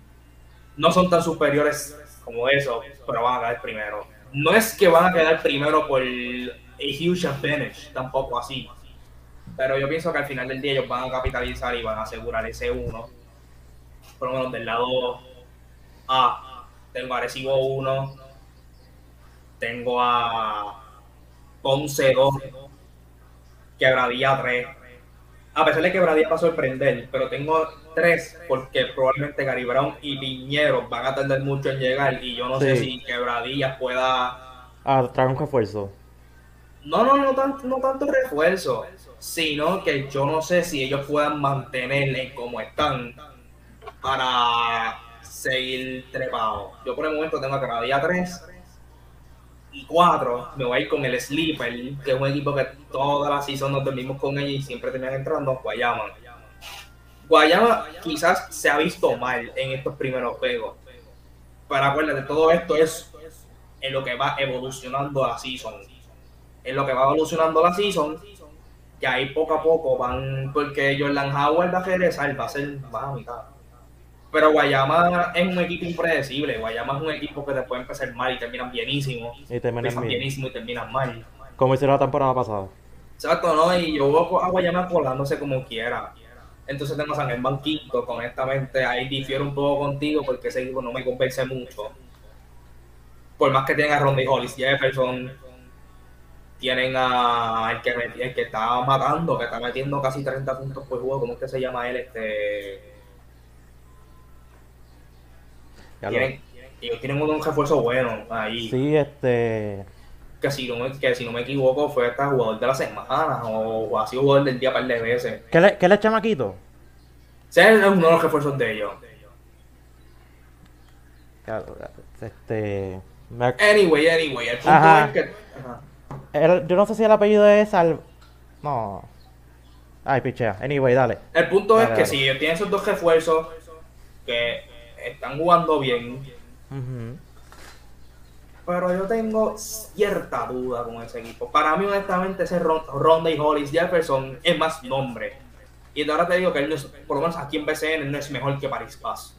[SPEAKER 2] No son tan superiores como eso, pero van a quedar primero. No es que van a quedar primero por el a huge advantage, tampoco así. Pero yo pienso que al final del día ellos van a capitalizar y van a asegurar ese uno. Por lo menos del lado A, tengo Arecibo 1, tengo a Ponce 2, Quebradilla 3. A pesar de que Quebradilla va a sorprender, pero tengo 3 porque probablemente Gary Brown y Piñero van a tardar mucho en llegar y yo no sé si Quebradilla pueda
[SPEAKER 1] Ah, trae un refuerzo.
[SPEAKER 2] no, no, no, tan- no tanto refuerzo, sino que yo no sé si ellos puedan mantenerle como están para seguir trepados. Yo por el momento tengo a Quebradilla 3 y 4. Me voy a ir con el Sleeper, que es un equipo que toda la season nos dormimos con ellos y siempre terminan entrando, Guayama. Guayama quizás se ha visto mal en estos primeros juegos. Pero acuérdate, todo esto es en lo que va evolucionando la season. En lo que va evolucionando la season, que ahí poco a poco van, porque Jordan Howard va a regresar, va a ser más a mitad. Pero Guayama es un equipo impredecible. Guayama es un equipo que te puede empezar mal y terminan bienísimo.
[SPEAKER 1] Y terminan bien.
[SPEAKER 2] bienísimo y terminan mal.
[SPEAKER 1] Como hicieron la temporada pasada.
[SPEAKER 2] Exacto, ¿no? Y yo veo a Guayama colándose como quiera. Entonces tengo a San Germán quinto, honestamente ahí difiero un poco contigo porque ese equipo no me convence mucho. Por más que tengan a Rondy Hollis, Jefferson, tienen a el que, met- el que está matando, que está metiendo casi 30 puntos por juego, ¿cómo es que se llama él? Este, tienen, ellos tienen un refuerzo bueno ahí.
[SPEAKER 1] Sí, este.
[SPEAKER 2] Que, si no me, que si no me equivoco fue hasta jugador de la semana o ha sido jugador del día par de veces.
[SPEAKER 1] ¿Qué le, qué le chamaquito?
[SPEAKER 2] Ese es uno de los refuerzos de ellos.
[SPEAKER 1] Este. me
[SPEAKER 2] Anyway, anyway, el punto
[SPEAKER 1] Ajá.
[SPEAKER 2] es que. Ajá.
[SPEAKER 1] el- yo no sé si el apellido es Sal. No. Ay, pichea. Anyway, dale.
[SPEAKER 2] El punto
[SPEAKER 1] Dale,
[SPEAKER 2] es que
[SPEAKER 1] dale.
[SPEAKER 2] si ellos tienen esos dos refuerzos que están jugando bien, pero yo tengo cierta duda con ese equipo. Para mí, honestamente, ese Ron, Ronda y Hollis Jefferson es más nombre. Y ahora te digo que él no es, por lo menos aquí en BCN, no es mejor que Paris Paz.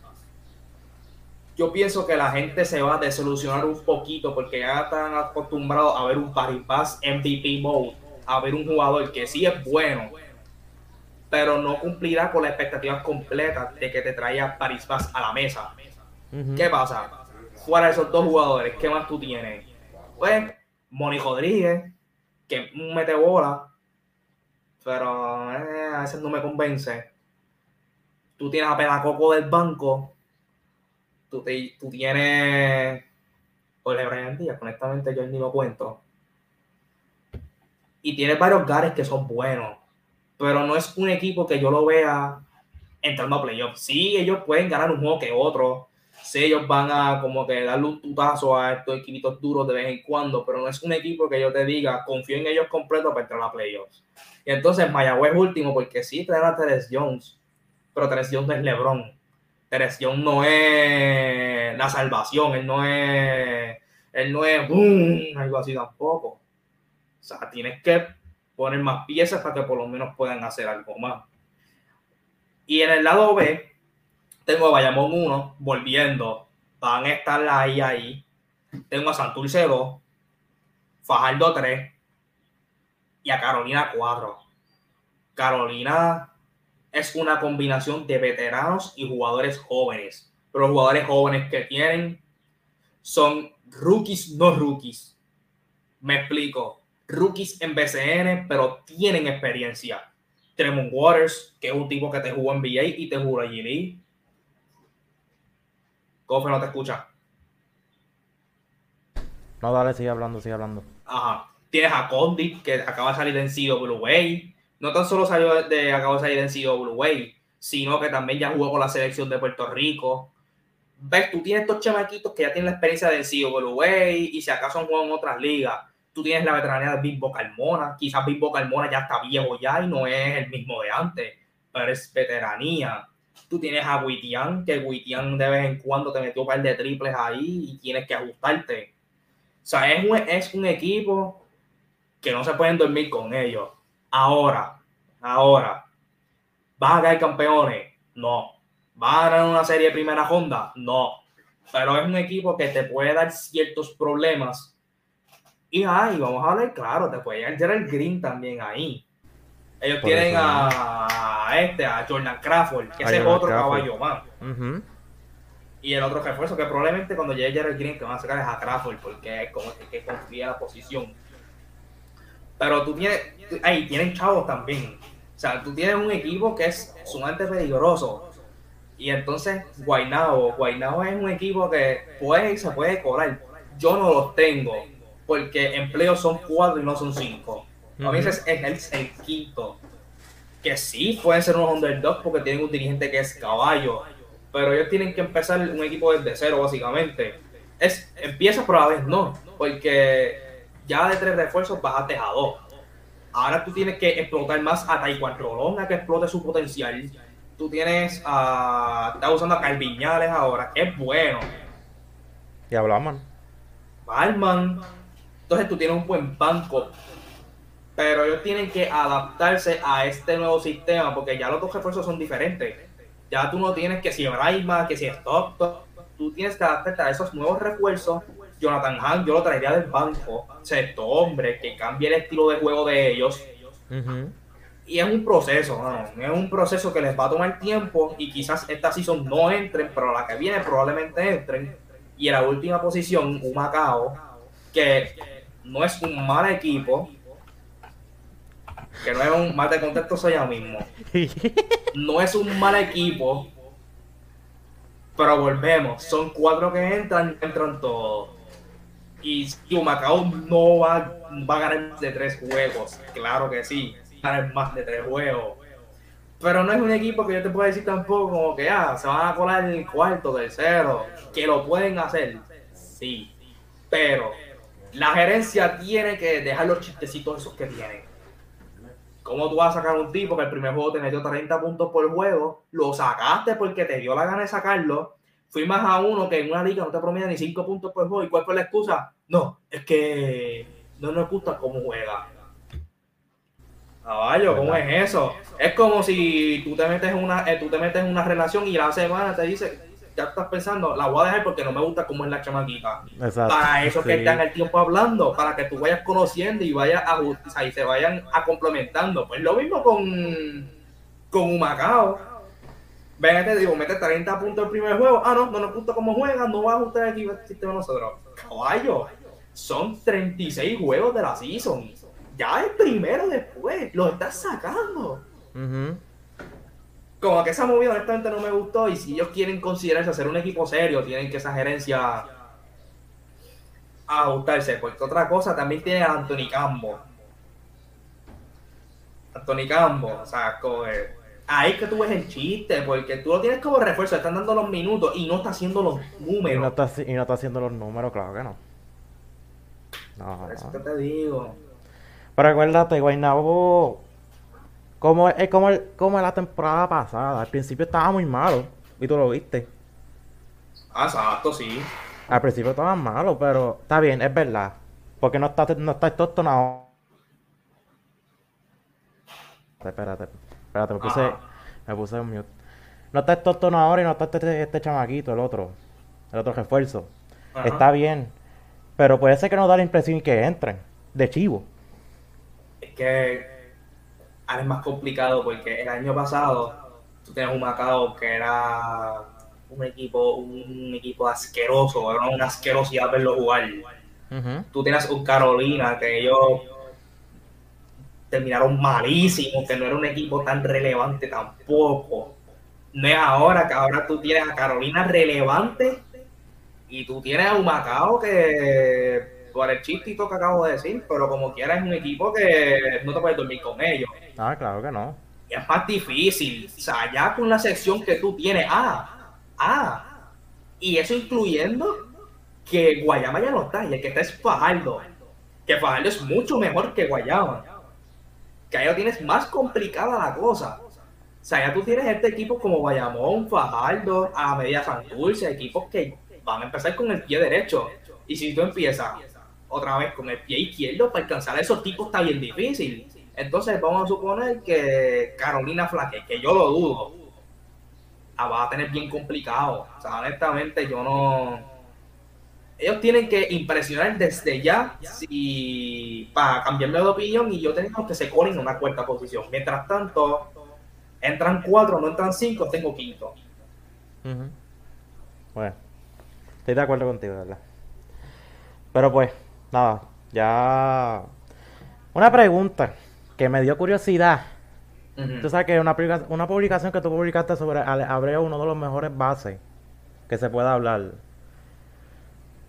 [SPEAKER 2] Yo pienso que la gente se va a desilusionar un poquito porque ya están acostumbrados a ver un Paris Paz MVP mode, a ver un jugador que sí es bueno, pero no cumplirá con las expectativas completas de que te traiga Paris Paz a la mesa. ¿Qué pasa? Fuera de esos dos jugadores, ¿qué más tú tienes? Pues, Moni Rodríguez, que mete bola, pero eh, a veces no me convence. Tú tienes a Pedacoco del banco, tú, te- tú tienes. Ole Brian Díaz, honestamente yo ni lo cuento. Y tienes varios gares que son buenos, pero no es un equipo que yo lo vea entrando a playoffs. Sí, ellos pueden ganar un juego que otro, sí, ellos van a como que darle un tutazo a estos equipitos duros de vez en cuando, pero no es un equipo que yo te diga, confío en ellos completo para entrar a playoffs. Y entonces Mayagüez último, porque sí traen a Teres Jones, pero Teres Jones no es LeBron. Teres Jones no es la salvación, él no es, él no es algo así tampoco. O sea, tienes que poner más piezas para que por lo menos puedan hacer algo más. Y en el lado B, tengo a Bayamón 1 volviendo. Van a estar ahí, ahí. Tengo a Santurce 2, Fajardo 3 y a Carolina 4. Carolina es una combinación de veteranos y jugadores jóvenes. Pero los jugadores jóvenes que tienen son rookies, no rookies. Me explico. Rookies en BCN, pero tienen experiencia. Tremont Waters, que es un tipo que te jugó en NBA y te jugó allí. Lee. Kofe no te escucha.
[SPEAKER 1] No, dale, sigue hablando, sigue hablando.
[SPEAKER 2] Ajá. Tienes a Condit, que acaba de salir de CWA. No tan solo salió de, acaba de salir en CWA, sino que también ya jugó con la selección de Puerto Rico. Ves, tú tienes estos chamaquitos que ya tienen la experiencia del CWA y si acaso han jugado en otras ligas. Tú tienes la veteranía de Bimbo Carmona. Quizás Bimbo Carmona ya está viejo ya y no es el mismo de antes, pero es veteranía. Tú tienes a Witian, que Witian de vez en cuando te metió un par de triples ahí y tienes que ajustarte. O sea, es un, es un equipo que no se pueden dormir con ellos. Ahora, ahora, ¿vas a caer campeones? No. ¿Vas a ganar una serie de primera ronda? No. Pero es un equipo que te puede dar ciertos problemas. Y ahí, vamos a hablar claro, te puede llegar Gerald Green también ahí. Ellos tienen a, este, a Jordan Crawford, que ese es otro caballo más. Y el otro refuerzo, que probablemente cuando llegue Gerald Green, que van a sacar es a Crawford, porque es como que confía la posición. Pero tú tienes, ahí tienen chavos también. O sea, tú tienes un equipo que es sumamente peligroso. Y entonces, Guaynabo, Guaynabo es un equipo que puede y se puede cobrar. Yo no los tengo, porque empleos son cuatro y no son cinco. A veces es el, quinto. Que sí pueden ser unos underdogs porque tienen un dirigente que es caballo. Pero ellos tienen que empezar un equipo desde cero, básicamente. Es, empieza, pero a la vez no. Porque ya de tres refuerzos bajaste a dos. Ahora tú tienes que explotar más a Taekwondo Rolón a que explote su potencial. Tú tienes a. Estás usando a Calviñales ahora, que es bueno.
[SPEAKER 1] Y a Balman.
[SPEAKER 2] Entonces tú tienes un buen banco. Pero ellos tienen que adaptarse a este nuevo sistema porque ya los dos refuerzos son diferentes. Ya tú no tienes que si Braima, que si Stockton. Tú tienes que adaptarte a esos nuevos refuerzos Jonathan Hahn yo lo traería del banco. O sea, estos hombres que cambie el estilo de juego de ellos. Y es un proceso, ¿no? es un proceso que les va a tomar tiempo y quizás esta season no entren, pero la que viene probablemente entren. Y en la última posición, un Macao, que no es un mal equipo, que no es un mal de contexto, soy yo mismo. No es un mal equipo, pero volvemos, son cuatro que entran, entran todos. Y si Macao no va, va a ganar más de tres juegos, claro que sí, va a ganar más de tres juegos. Pero no es un equipo que yo te pueda decir tampoco como que ah, se van a colar el cuarto, tercero, que lo pueden hacer, sí. Pero la gerencia tiene que dejar los chistecitos esos que tienen. ¿Cómo tú vas a sacar un tipo que el primer juego te metió 30 puntos por juego? Lo sacaste porque te dio la gana de sacarlo más a uno que en una liga no te promedia ni 5 puntos por juego. ¿Y cuál fue la excusa? No, es que no nos gusta cómo juega. Caballo, ¿cómo es eso? Es como si tú te metes en una, eh, tú te metes en una relación y la semana te dice, ya estás pensando, la voy a dejar porque no me gusta cómo es la chamaquita. Para eso que están el tiempo hablando, para que tú vayas conociendo y vayas a, y se vayan a complementando. Pues lo mismo con, con un Macao Ven, te digo, mete 30 puntos el primer juego. Ah, no, no nos gusta cómo juegan, no va a gustar aquí el sistema nosotros. Caballo, son 36 juegos de la season. Ya el primero después, lo estás sacando. Como que esa movida honestamente no me gustó. Y si ellos quieren considerarse hacer un equipo serio, tienen que esa gerencia ajustarse. Porque otra cosa, también tiene a Anthony Cambo. Anthony Cambo, o sea, coge ahí es que tú ves el chiste, porque tú lo tienes como refuerzo, están dando los minutos y no está haciendo los números.
[SPEAKER 1] Y no está, y no está haciendo los números, claro que no.
[SPEAKER 2] No, eso que te digo.
[SPEAKER 1] Pero acuérdate, Guaynabo, como, es como, el, como la temporada pasada, al principio estaba muy malo, y tú lo viste.
[SPEAKER 2] Ah, exacto, sí.
[SPEAKER 1] Al principio estaba malo, pero está bien, es verdad. Porque no está, no está tostonado. Espérate. Espérate, me puse, me puse un mute. No está estos ahora y no está este, este, chamaquito, el otro. El otro refuerzo. Está bien. Pero puede ser que nos da la impresión que entren. De chivo.
[SPEAKER 2] Es que es más complicado porque el año pasado tú tenías un Macao que era un equipo, un equipo asqueroso, era una asquerosidad verlo jugar. Tú tienes un Carolina que ellos terminaron malísimos, que no era un equipo tan relevante tampoco. No es ahora que ahora tú tienes a Carolina relevante y tú tienes a Humacao que por el chistito que acabo de decir, pero como quieras es un equipo que no te puedes dormir con ellos.
[SPEAKER 1] Ah, claro que no.
[SPEAKER 2] Es más difícil. O sea, ya con la sección que tú tienes, ah, ah, y eso incluyendo que Guayama ya no está, y el que está es Fajardo. Que Fajardo es mucho mejor que Guayama. Que ahí lo tienes más complicada la cosa. O sea, ya tú tienes este equipo como Bayamón, Fajardo, a Media Santurce, equipos que van a empezar con el pie derecho. Y si tú empiezas otra vez con el pie izquierdo, para alcanzar a esos tipos está bien difícil. Entonces vamos a suponer que Carolina Flaque, que yo lo dudo, la va a tener bien complicado. O sea, honestamente yo no... Ellos tienen que impresionar desde ya si para cambiarme de opinión y yo tengo que se colen en una cuarta posición. Mientras tanto, entran cuatro, no entran cinco, tengo quinto.
[SPEAKER 1] Bueno, estoy de acuerdo contigo, ¿verdad? Pero pues, nada, ya... Una pregunta que me dio curiosidad. Tú sabes que una, una publicación que tú publicaste sobre Abreu, uno de los mejores bases que se pueda hablar.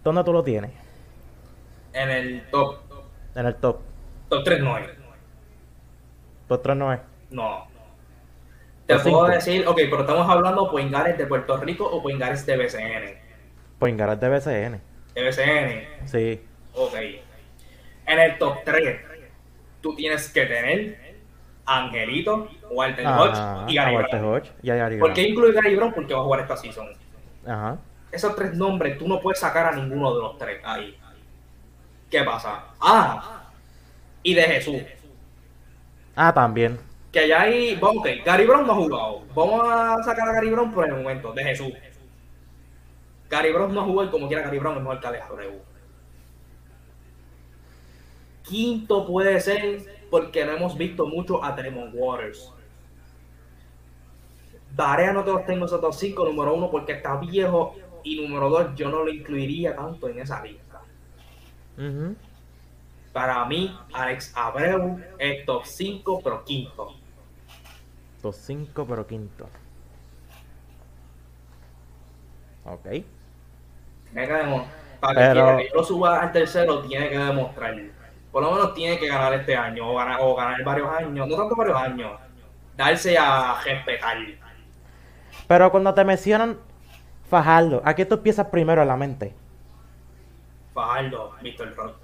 [SPEAKER 1] ¿Dónde tú lo tienes?
[SPEAKER 2] En el top,
[SPEAKER 1] En el top.
[SPEAKER 2] top 3 no es.
[SPEAKER 1] Top 3 no es.
[SPEAKER 2] No. Te
[SPEAKER 1] Top
[SPEAKER 2] puedo decir, ok, pero estamos hablando Poingares de Puerto Rico o Poingares de BCN.
[SPEAKER 1] Poingares de BCN.
[SPEAKER 2] De BCN,
[SPEAKER 1] Sí.
[SPEAKER 2] Ok. En el top 3, tú tienes que tener Angelito, Walter
[SPEAKER 1] Ajá,
[SPEAKER 2] Hodge y
[SPEAKER 1] a
[SPEAKER 2] Gary
[SPEAKER 1] Walter
[SPEAKER 2] Brown.
[SPEAKER 1] Hodge y a Gary
[SPEAKER 2] ¿Por qué incluye Gary Brown? Porque va a jugar esta season.
[SPEAKER 1] Ajá.
[SPEAKER 2] Esos tres nombres, tú no puedes sacar a ninguno de los tres ahí. ¿Qué pasa? Ah, y de Jesús.
[SPEAKER 1] Ah, también.
[SPEAKER 2] Que ya hay, vamos, ok, Gary Brown no ha jugado. Vamos a sacar a Gary Brown por el momento, de Jesús. Gary Brown no jugó y como quiera Gary Brown es mejor que Abreu. Quinto puede ser porque no hemos visto mucho a Tremont Waters. Barea no te los tengo esos dos cinco, número uno porque está viejo y número dos yo no lo incluiría tanto en esa lista. Para mí, Alex Abreu es top 5, pero quinto.
[SPEAKER 1] Top 5, pero quinto. Ok.
[SPEAKER 2] Para que
[SPEAKER 1] Pero-
[SPEAKER 2] quiera que yo lo suba al tercero, tiene que demostrar. Por lo menos tiene que ganar este año, o ganar, o ganar varios años, no tanto varios años. Darse a respetar.
[SPEAKER 1] Pero cuando te mencionan Fajardo, ¿a qué tú empiezas primero en la mente?
[SPEAKER 2] Fajardo, Víctor Rock.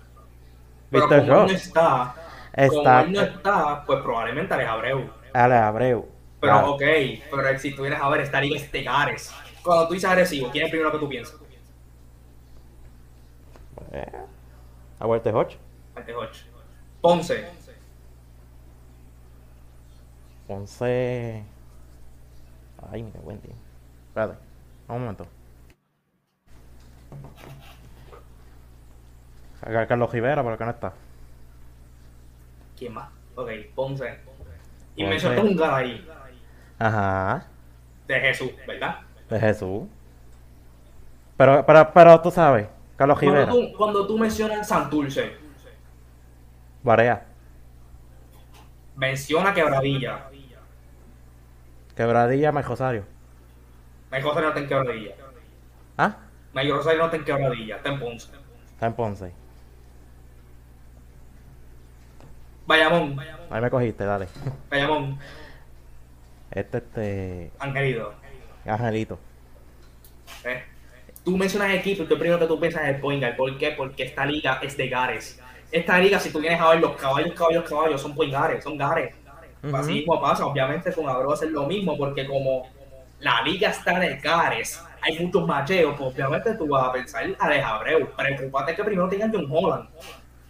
[SPEAKER 2] Pero
[SPEAKER 1] Víctor
[SPEAKER 2] como
[SPEAKER 1] Rock.
[SPEAKER 2] no está, como
[SPEAKER 1] Está
[SPEAKER 2] él no está, pues probablemente Alex Abreu.
[SPEAKER 1] Ale Abreu.
[SPEAKER 2] Pero
[SPEAKER 1] Claro.
[SPEAKER 2] ok, pero si tú vienes a ver esta liga es de Gares. Cuando tú dices agresivo, ¿quién es primero que tú piensas?
[SPEAKER 1] Eh, A Walter Hodge.
[SPEAKER 2] Ponce.
[SPEAKER 1] Ponce. Ay, mira, buen tiempo. Espérate, un momento. Acá Carlos Rivera, pero que no está.
[SPEAKER 2] ¿Quién más? Ok, Ponce. Y
[SPEAKER 1] Ponce.
[SPEAKER 2] mencionaste un ahí.
[SPEAKER 1] Ajá,
[SPEAKER 2] De Jesús, ¿verdad?
[SPEAKER 1] de Jesús. Pero, pero, pero tú sabes, Carlos Rivera,
[SPEAKER 2] Cuando tú, cuando tú mencionas Santurce,
[SPEAKER 1] Barea,
[SPEAKER 2] menciona Quebradilla.
[SPEAKER 1] Quebradilla, Mike Rosario.
[SPEAKER 2] Mike Rosario no está en Quebradilla.
[SPEAKER 1] Ah,
[SPEAKER 2] Mike Rosario no está en Quebradilla, está en Ponce.
[SPEAKER 1] está en Ponce.
[SPEAKER 2] Bayamón,
[SPEAKER 1] Ahí me cogiste, dale.
[SPEAKER 2] Bayamón,
[SPEAKER 1] Este, este,
[SPEAKER 2] Angelito.
[SPEAKER 1] Angelito.
[SPEAKER 2] ¿eh? Tú mencionas equipo y lo primero que tú piensas es point guard. ¿Por qué? Porque esta liga es de Gares. Esta liga, si tú vienes a ver los caballos, caballos, caballos, son point guards, son Gares.
[SPEAKER 1] Ujú.
[SPEAKER 2] Así mismo pasa, obviamente con Abreu a ser lo mismo, porque como la liga está de Gares, hay muchos macheos, pues obviamente tú vas a pensar a de Abreu. Preocúpate que primero tengan John Holland,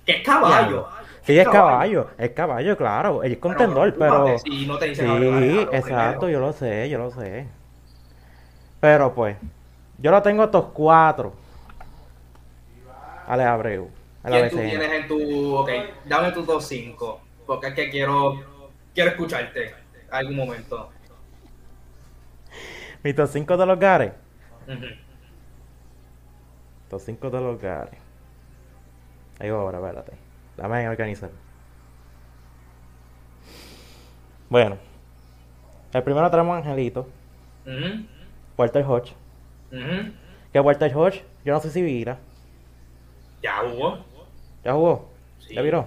[SPEAKER 2] que es caballo.
[SPEAKER 1] Sí, es caballo, es caballo, claro. Es contendor, pero.
[SPEAKER 2] Si no te dicen
[SPEAKER 1] Sí,
[SPEAKER 2] Abreu
[SPEAKER 1] exacto,
[SPEAKER 2] primero.
[SPEAKER 1] yo lo sé, yo lo sé. Pero pues, yo lo tengo estos cuatro. Ale Abreu. A la
[SPEAKER 2] ¿Quién tú
[SPEAKER 1] BCN.
[SPEAKER 2] tienes en tu. Ok, dame tu top 5. Porque es que quiero. Quiero escucharte algún momento.
[SPEAKER 1] Mi top 5 de los Gares.
[SPEAKER 2] Ujú.
[SPEAKER 1] Top 5 de los Gares. Ahí va ahora, espérate. Dame organizar. Bueno. El primero tenemos a Angelito,
[SPEAKER 2] Ujú,
[SPEAKER 1] Walter Hodge.
[SPEAKER 2] ujú.
[SPEAKER 1] Que Walter Hodge, yo no sé si vira.
[SPEAKER 2] Ya jugó.
[SPEAKER 1] ¿Ya jugó?
[SPEAKER 2] Sí.
[SPEAKER 1] ¿Ya viró?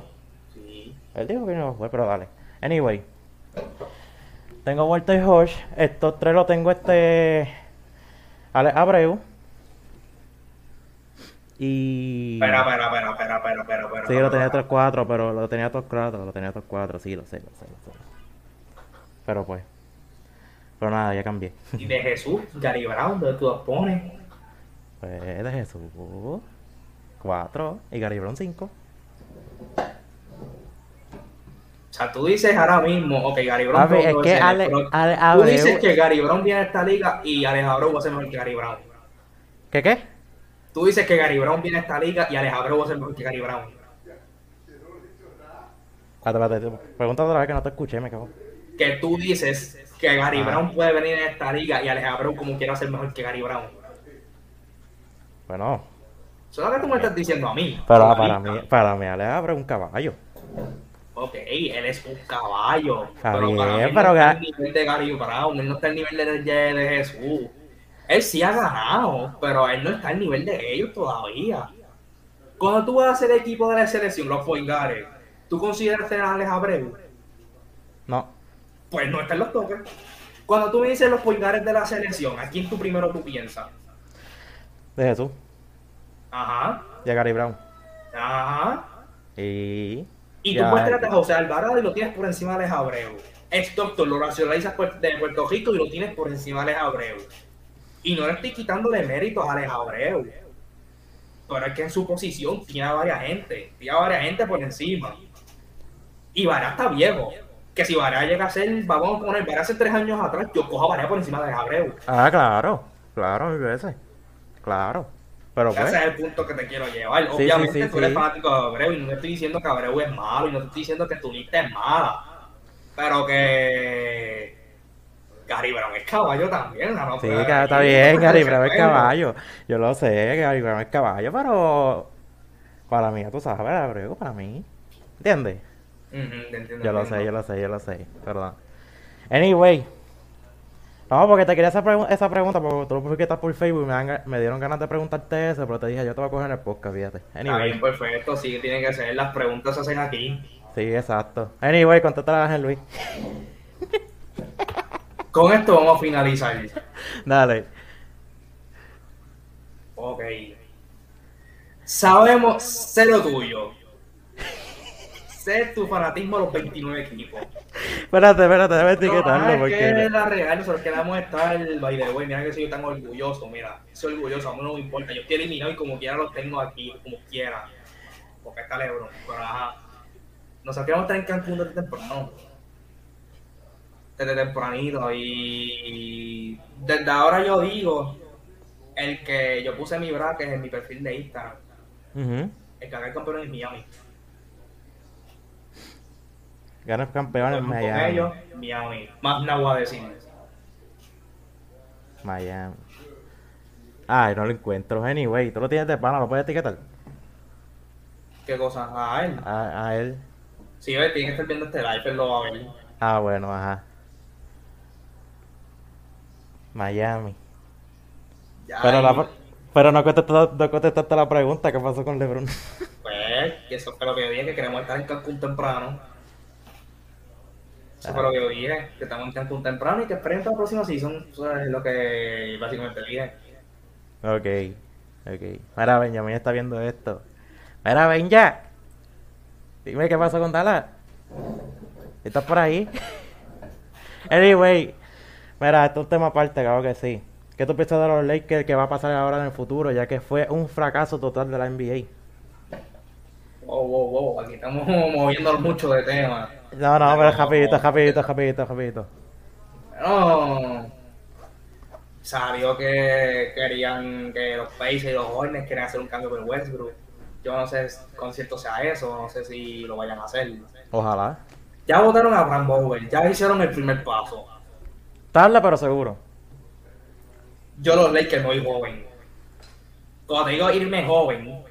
[SPEAKER 2] Sí.
[SPEAKER 1] Él dijo que no iba a jugar, pero dale. Anyway. Tengo Walter Hodge. Estos tres lo tengo este. Alex Abreu. Y.
[SPEAKER 2] Espera, espera, espera, espera, espera, espera, espera.
[SPEAKER 1] Sí, lo tenía
[SPEAKER 2] espera.
[SPEAKER 1] otros cuatro, pero lo tenía otros cuatro, lo tenía otros cuatro, sí, lo sé, lo sé, lo sé. Pero pues. Pero nada, ya cambié.
[SPEAKER 2] Y de Jesús, Gary Brown, ¿dónde tú los pones?
[SPEAKER 1] Pues de Jesús. Cuatro. Y Gary Brown cinco.
[SPEAKER 2] O sea, tú dices ahora mismo, ok, Gary Brown. Todo
[SPEAKER 1] es que Ale-
[SPEAKER 2] Tú dices que Gary Brown viene a esta liga y Abreu va a ser mejor que Gary Brown.
[SPEAKER 1] ¿Qué qué?
[SPEAKER 2] Tú dices que Gary Brown viene a esta liga y Abreu va a ser mejor que Gary Brown.
[SPEAKER 1] Espérate, espérate, pregunta otra vez que no te escuché, me cago.
[SPEAKER 2] Que tú dices que Gary
[SPEAKER 1] Ah.
[SPEAKER 2] Brown puede venir a esta liga y Abreu como quiera ser mejor que Gary Brown.
[SPEAKER 1] Bueno,
[SPEAKER 2] Eso es lo que tú me estás diciendo a mí.
[SPEAKER 1] pero
[SPEAKER 2] A
[SPEAKER 1] para
[SPEAKER 2] mí.
[SPEAKER 1] mí, para mí Abreu es un caballo.
[SPEAKER 2] Ok, él es un caballo.
[SPEAKER 1] Está
[SPEAKER 2] pero para
[SPEAKER 1] bien,
[SPEAKER 2] mí
[SPEAKER 1] pero
[SPEAKER 2] no está al nivel de Gary Brown, él no está al nivel de, de, de Jesús. Él sí ha ganado, pero él no está al nivel de ellos todavía. Cuando tú vas a ser equipo de la selección, los Poingares, ¿tú consideras a Alex Abreu?
[SPEAKER 1] No,
[SPEAKER 2] Pues no está en los toques. Cuando tú me dices los Poingares de la selección, ¿a quién tú primero tú piensas?
[SPEAKER 1] de Jesús
[SPEAKER 2] Ajá,
[SPEAKER 1] y a Gary Brown.
[SPEAKER 2] ajá.
[SPEAKER 1] Y.
[SPEAKER 2] Y
[SPEAKER 1] Ya,
[SPEAKER 2] tú puedes tratar a José Alvarado y lo tienes por encima de Alex Abreu. Ex doctor lo racionalizas puer- de Puerto Rico y lo tienes por encima de Alex Abreu. Y no le estoy quitándole méritos a Alex Abreu. Pero es que en su posición tiene a varias gente. Tiene a varias gente por encima. Y Vará está viejo. Que si Vará llega a ser, vamos a poner, Vará hace tres años atrás, yo cojo a Vará por encima de Alex Abreu.
[SPEAKER 1] Ah, claro, claro, mil veces. Claro. Pero pues.
[SPEAKER 2] Ese es el punto que te quiero llevar. Obviamente
[SPEAKER 1] sí, sí,
[SPEAKER 2] tú eres fanático de Abreu y no estoy diciendo que Abreu es malo y no te estoy diciendo que tu lista es mala. Pero que Gary Brown es caballo también. ¿no?
[SPEAKER 1] Sí,
[SPEAKER 2] Pero
[SPEAKER 1] está bien, Gary Brown es caballo. Yo lo sé, Gary Brown es caballo, pero. Para mí, tú sabes, Abreu, para mí. ¿Entiendes?
[SPEAKER 2] Te entiendo,
[SPEAKER 1] Yo lo
[SPEAKER 2] entiendo.
[SPEAKER 1] sé, yo lo sé, yo lo sé. Perdón. Anyway. No, porque te quería hacer pregu- esa pregunta, porque tú lo publicaste por Facebook y me, dan ga- me dieron ganas de preguntarte eso, pero te dije, yo te voy a coger en el podcast, fíjate.
[SPEAKER 2] Está
[SPEAKER 1] Anyway.
[SPEAKER 2] bien, perfecto. Sí, tiene que ser. Las preguntas se hacen aquí.
[SPEAKER 1] Sí, exacto. Anyway, contéstale a Luis.
[SPEAKER 2] Con esto vamos a finalizar.
[SPEAKER 1] Dale.
[SPEAKER 2] Ok. Sabemos, sé lo tuyo. Sé tu fanatismo a los 29 equipos.
[SPEAKER 1] Espérate, espérate, déjame
[SPEAKER 2] No,
[SPEAKER 1] etiquetarlo
[SPEAKER 2] es
[SPEAKER 1] porque.
[SPEAKER 2] que es la real, nosotros queremos estar, by the way, mira que soy tan orgulloso, mira, soy orgulloso, a mí no me importa, yo estoy eliminado y como quiera los tengo aquí, como quiera, porque está Lebron, pero ajá, nosotros queremos estar en Cancún desde temprano, desde tempranito y desde ahora yo digo, el que yo puse mi bracket en mi perfil de Instagram,
[SPEAKER 1] Ujú.
[SPEAKER 2] el que haga el campeón es Miami,
[SPEAKER 1] Ganas campeón en Miami.
[SPEAKER 2] ellos, Miami, más nada voy a decir.
[SPEAKER 1] Miami. Ay, no lo encuentro. Anyway, tú lo tienes de pana, lo puedes etiquetar.
[SPEAKER 2] ¿Qué cosa? A él.
[SPEAKER 1] A, a él.
[SPEAKER 2] Ve, tiene que estar viendo este live, él lo va a ver.
[SPEAKER 1] Ah, bueno, ajá. Miami.
[SPEAKER 2] Ya,
[SPEAKER 1] Pero, la, pero no, contestaste, no contestaste la pregunta, ¿qué pasó con LeBron?
[SPEAKER 2] Pues, que eso fue lo que yo dije, que queremos estar en Cancún temprano. Eso fue lo que yo dije, que estamos en temprano y que esperen para la próxima season. Eso es lo que básicamente dije.
[SPEAKER 1] ok, ok. Mira, Benjamin está viendo esto. Mira, Benja. Dime qué pasó con Dallas. ¿Estás por ahí? anyway. Mira, esto es un tema aparte, claro que sí. ¿Qué tú piensas de los Lakers que va a pasar ahora en el futuro? Ya que fue un fracaso total de la NBA.
[SPEAKER 2] Wow, wow, wow, aquí estamos moviéndonos mucho de tema.
[SPEAKER 1] No, no, pero rapidito, rapidito, rapidito, rapidito.
[SPEAKER 2] Bueno, salió que querían que los Pacers y los Hornets querían hacer un cambio por Westbrook. Yo no sé con cierto sea eso, no sé si lo vayan a hacer.
[SPEAKER 1] Ojalá.
[SPEAKER 2] Ya votaron a Bram Bower, ya hicieron el primer paso.
[SPEAKER 1] Tarde, pero seguro.
[SPEAKER 2] Yo los Lakers no soy joven. Cuando te digo irme joven,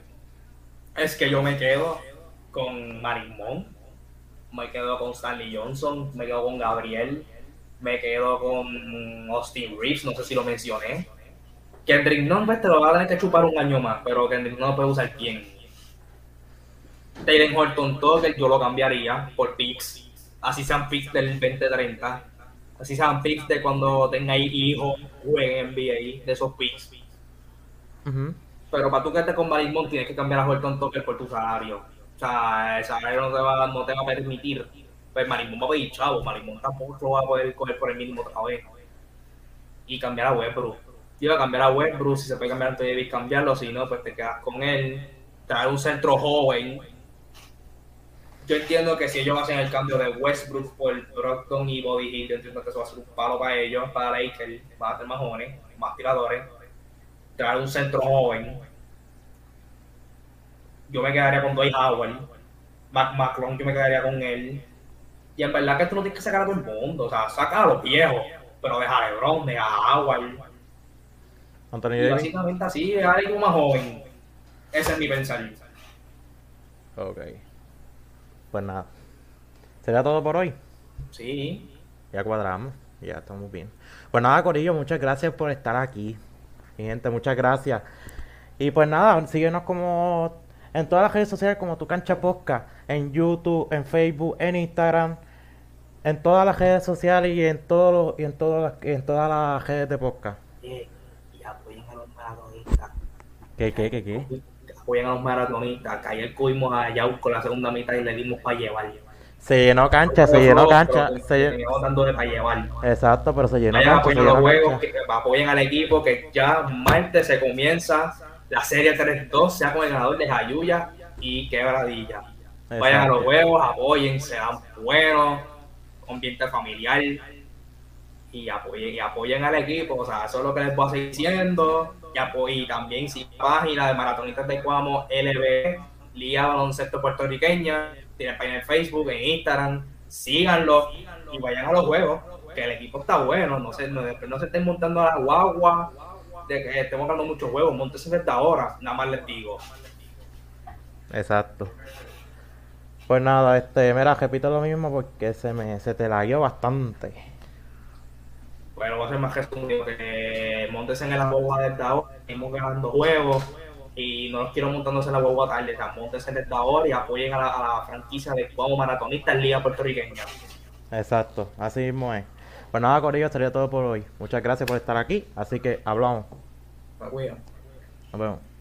[SPEAKER 2] es que yo me quedo con Marimón, me quedo con Stanley Johnson, me quedo con Gabriel, me quedo con Austin Reeves, no sé si lo mencioné. Kendrick pues, te lo va a tener que chupar un año más, pero Kendrick no puede usar quién. Taylor Horton Tucker yo lo cambiaría por picks, así sean picks del 2030, así sean picks de cuando tengáis hijos, jueguen NBA, de esos picks. Pero para tú quedarte con Marimón tienes que cambiar a Horton Tucker por tu salario. O sea, el salario no te va, no te va a permitir. Pues Marimón va a pedir chavo, Marimón tampoco lo va a poder coger por el mínimo otra vez. Y cambiar a Westbrook. Iba a cambiar a Westbrook, si se puede cambiar antes de cambiarlo, si no, pues te quedas con él. Traer un centro joven. Yo entiendo que si ellos hacen el cambio de Westbrook por Brockton y Bobby Hill, yo entiendo que eso va a ser un palo para ellos, para Lakers, van a ser más jóvenes, más tiradores. Traer un centro joven yo me quedaría con Dwight Howard. Mac Macron, yo me quedaría con él. Y en verdad que tú no tienes que sacar a todo el mundo. O sea, saca a los viejos. Pero deja a LeBron, deja a Howard. Anthony y básicamente así, dejar a más joven. Ese es mi pensamiento.
[SPEAKER 1] Ok. Pues nada. ¿Sería todo por hoy?
[SPEAKER 2] Sí.
[SPEAKER 1] Ya cuadramos. Ya estamos bien. Pues nada, Corillo, muchas gracias por estar aquí. Mi gente, muchas gracias. Y pues nada, síguenos como en todas las redes sociales como Tu Cancha Posca, en YouTube, en Facebook, en Instagram, en todas las redes sociales y en todos y en todas las, en todas las redes de Posca.
[SPEAKER 2] y apoyen a los maratonistas.
[SPEAKER 1] ¿Qué, qué, qué, qué?
[SPEAKER 2] Apoyen a los maratonistas, que ayer fuimos a con la segunda mitad y le dimos para llevar.
[SPEAKER 1] Se llenó cancha, se llenó cancha. Se
[SPEAKER 2] llenó dándole para llevar.
[SPEAKER 1] Exacto, pero se llenó cancha.
[SPEAKER 2] Apoyen, los juegos, que, apoyen al equipo, que ya martes se comienza la serie 3-2 sea con el ganador de Jayuya y Quebradilla. Vayan a los juegos, apoyen, sean buenos, ambiente familiar y apoyen, y apoyen al equipo. O sea, eso es lo que les voy a seguir diciendo. Y, también si página de Maratonistas de Cuamo LB, Liga Baloncesto Puertorriqueña, tienen página en Facebook, en Instagram, síganlo y vayan a los juegos, que el equipo está bueno, no se, no, no se estén montando a la guagua de que estemos ganando muchos juegos, montese desde ahora, nada más les digo.
[SPEAKER 1] Exacto. Pues nada, este, mira, repito lo mismo porque se me se te lagueó bastante.
[SPEAKER 2] Bueno, va a ser más resumido que montes en la boba desde ahora, estamos ganando juegos y no los quiero montándose en la boba tarde, o montes desde ahora y apoyen a la, franquicia de como maratonista en Liga Puertorriqueña.
[SPEAKER 1] Exacto, así mismo es. Pues nada, Corillo, sería todo por hoy. Muchas gracias por estar aquí. Así que hablamos.
[SPEAKER 2] Nos vemos.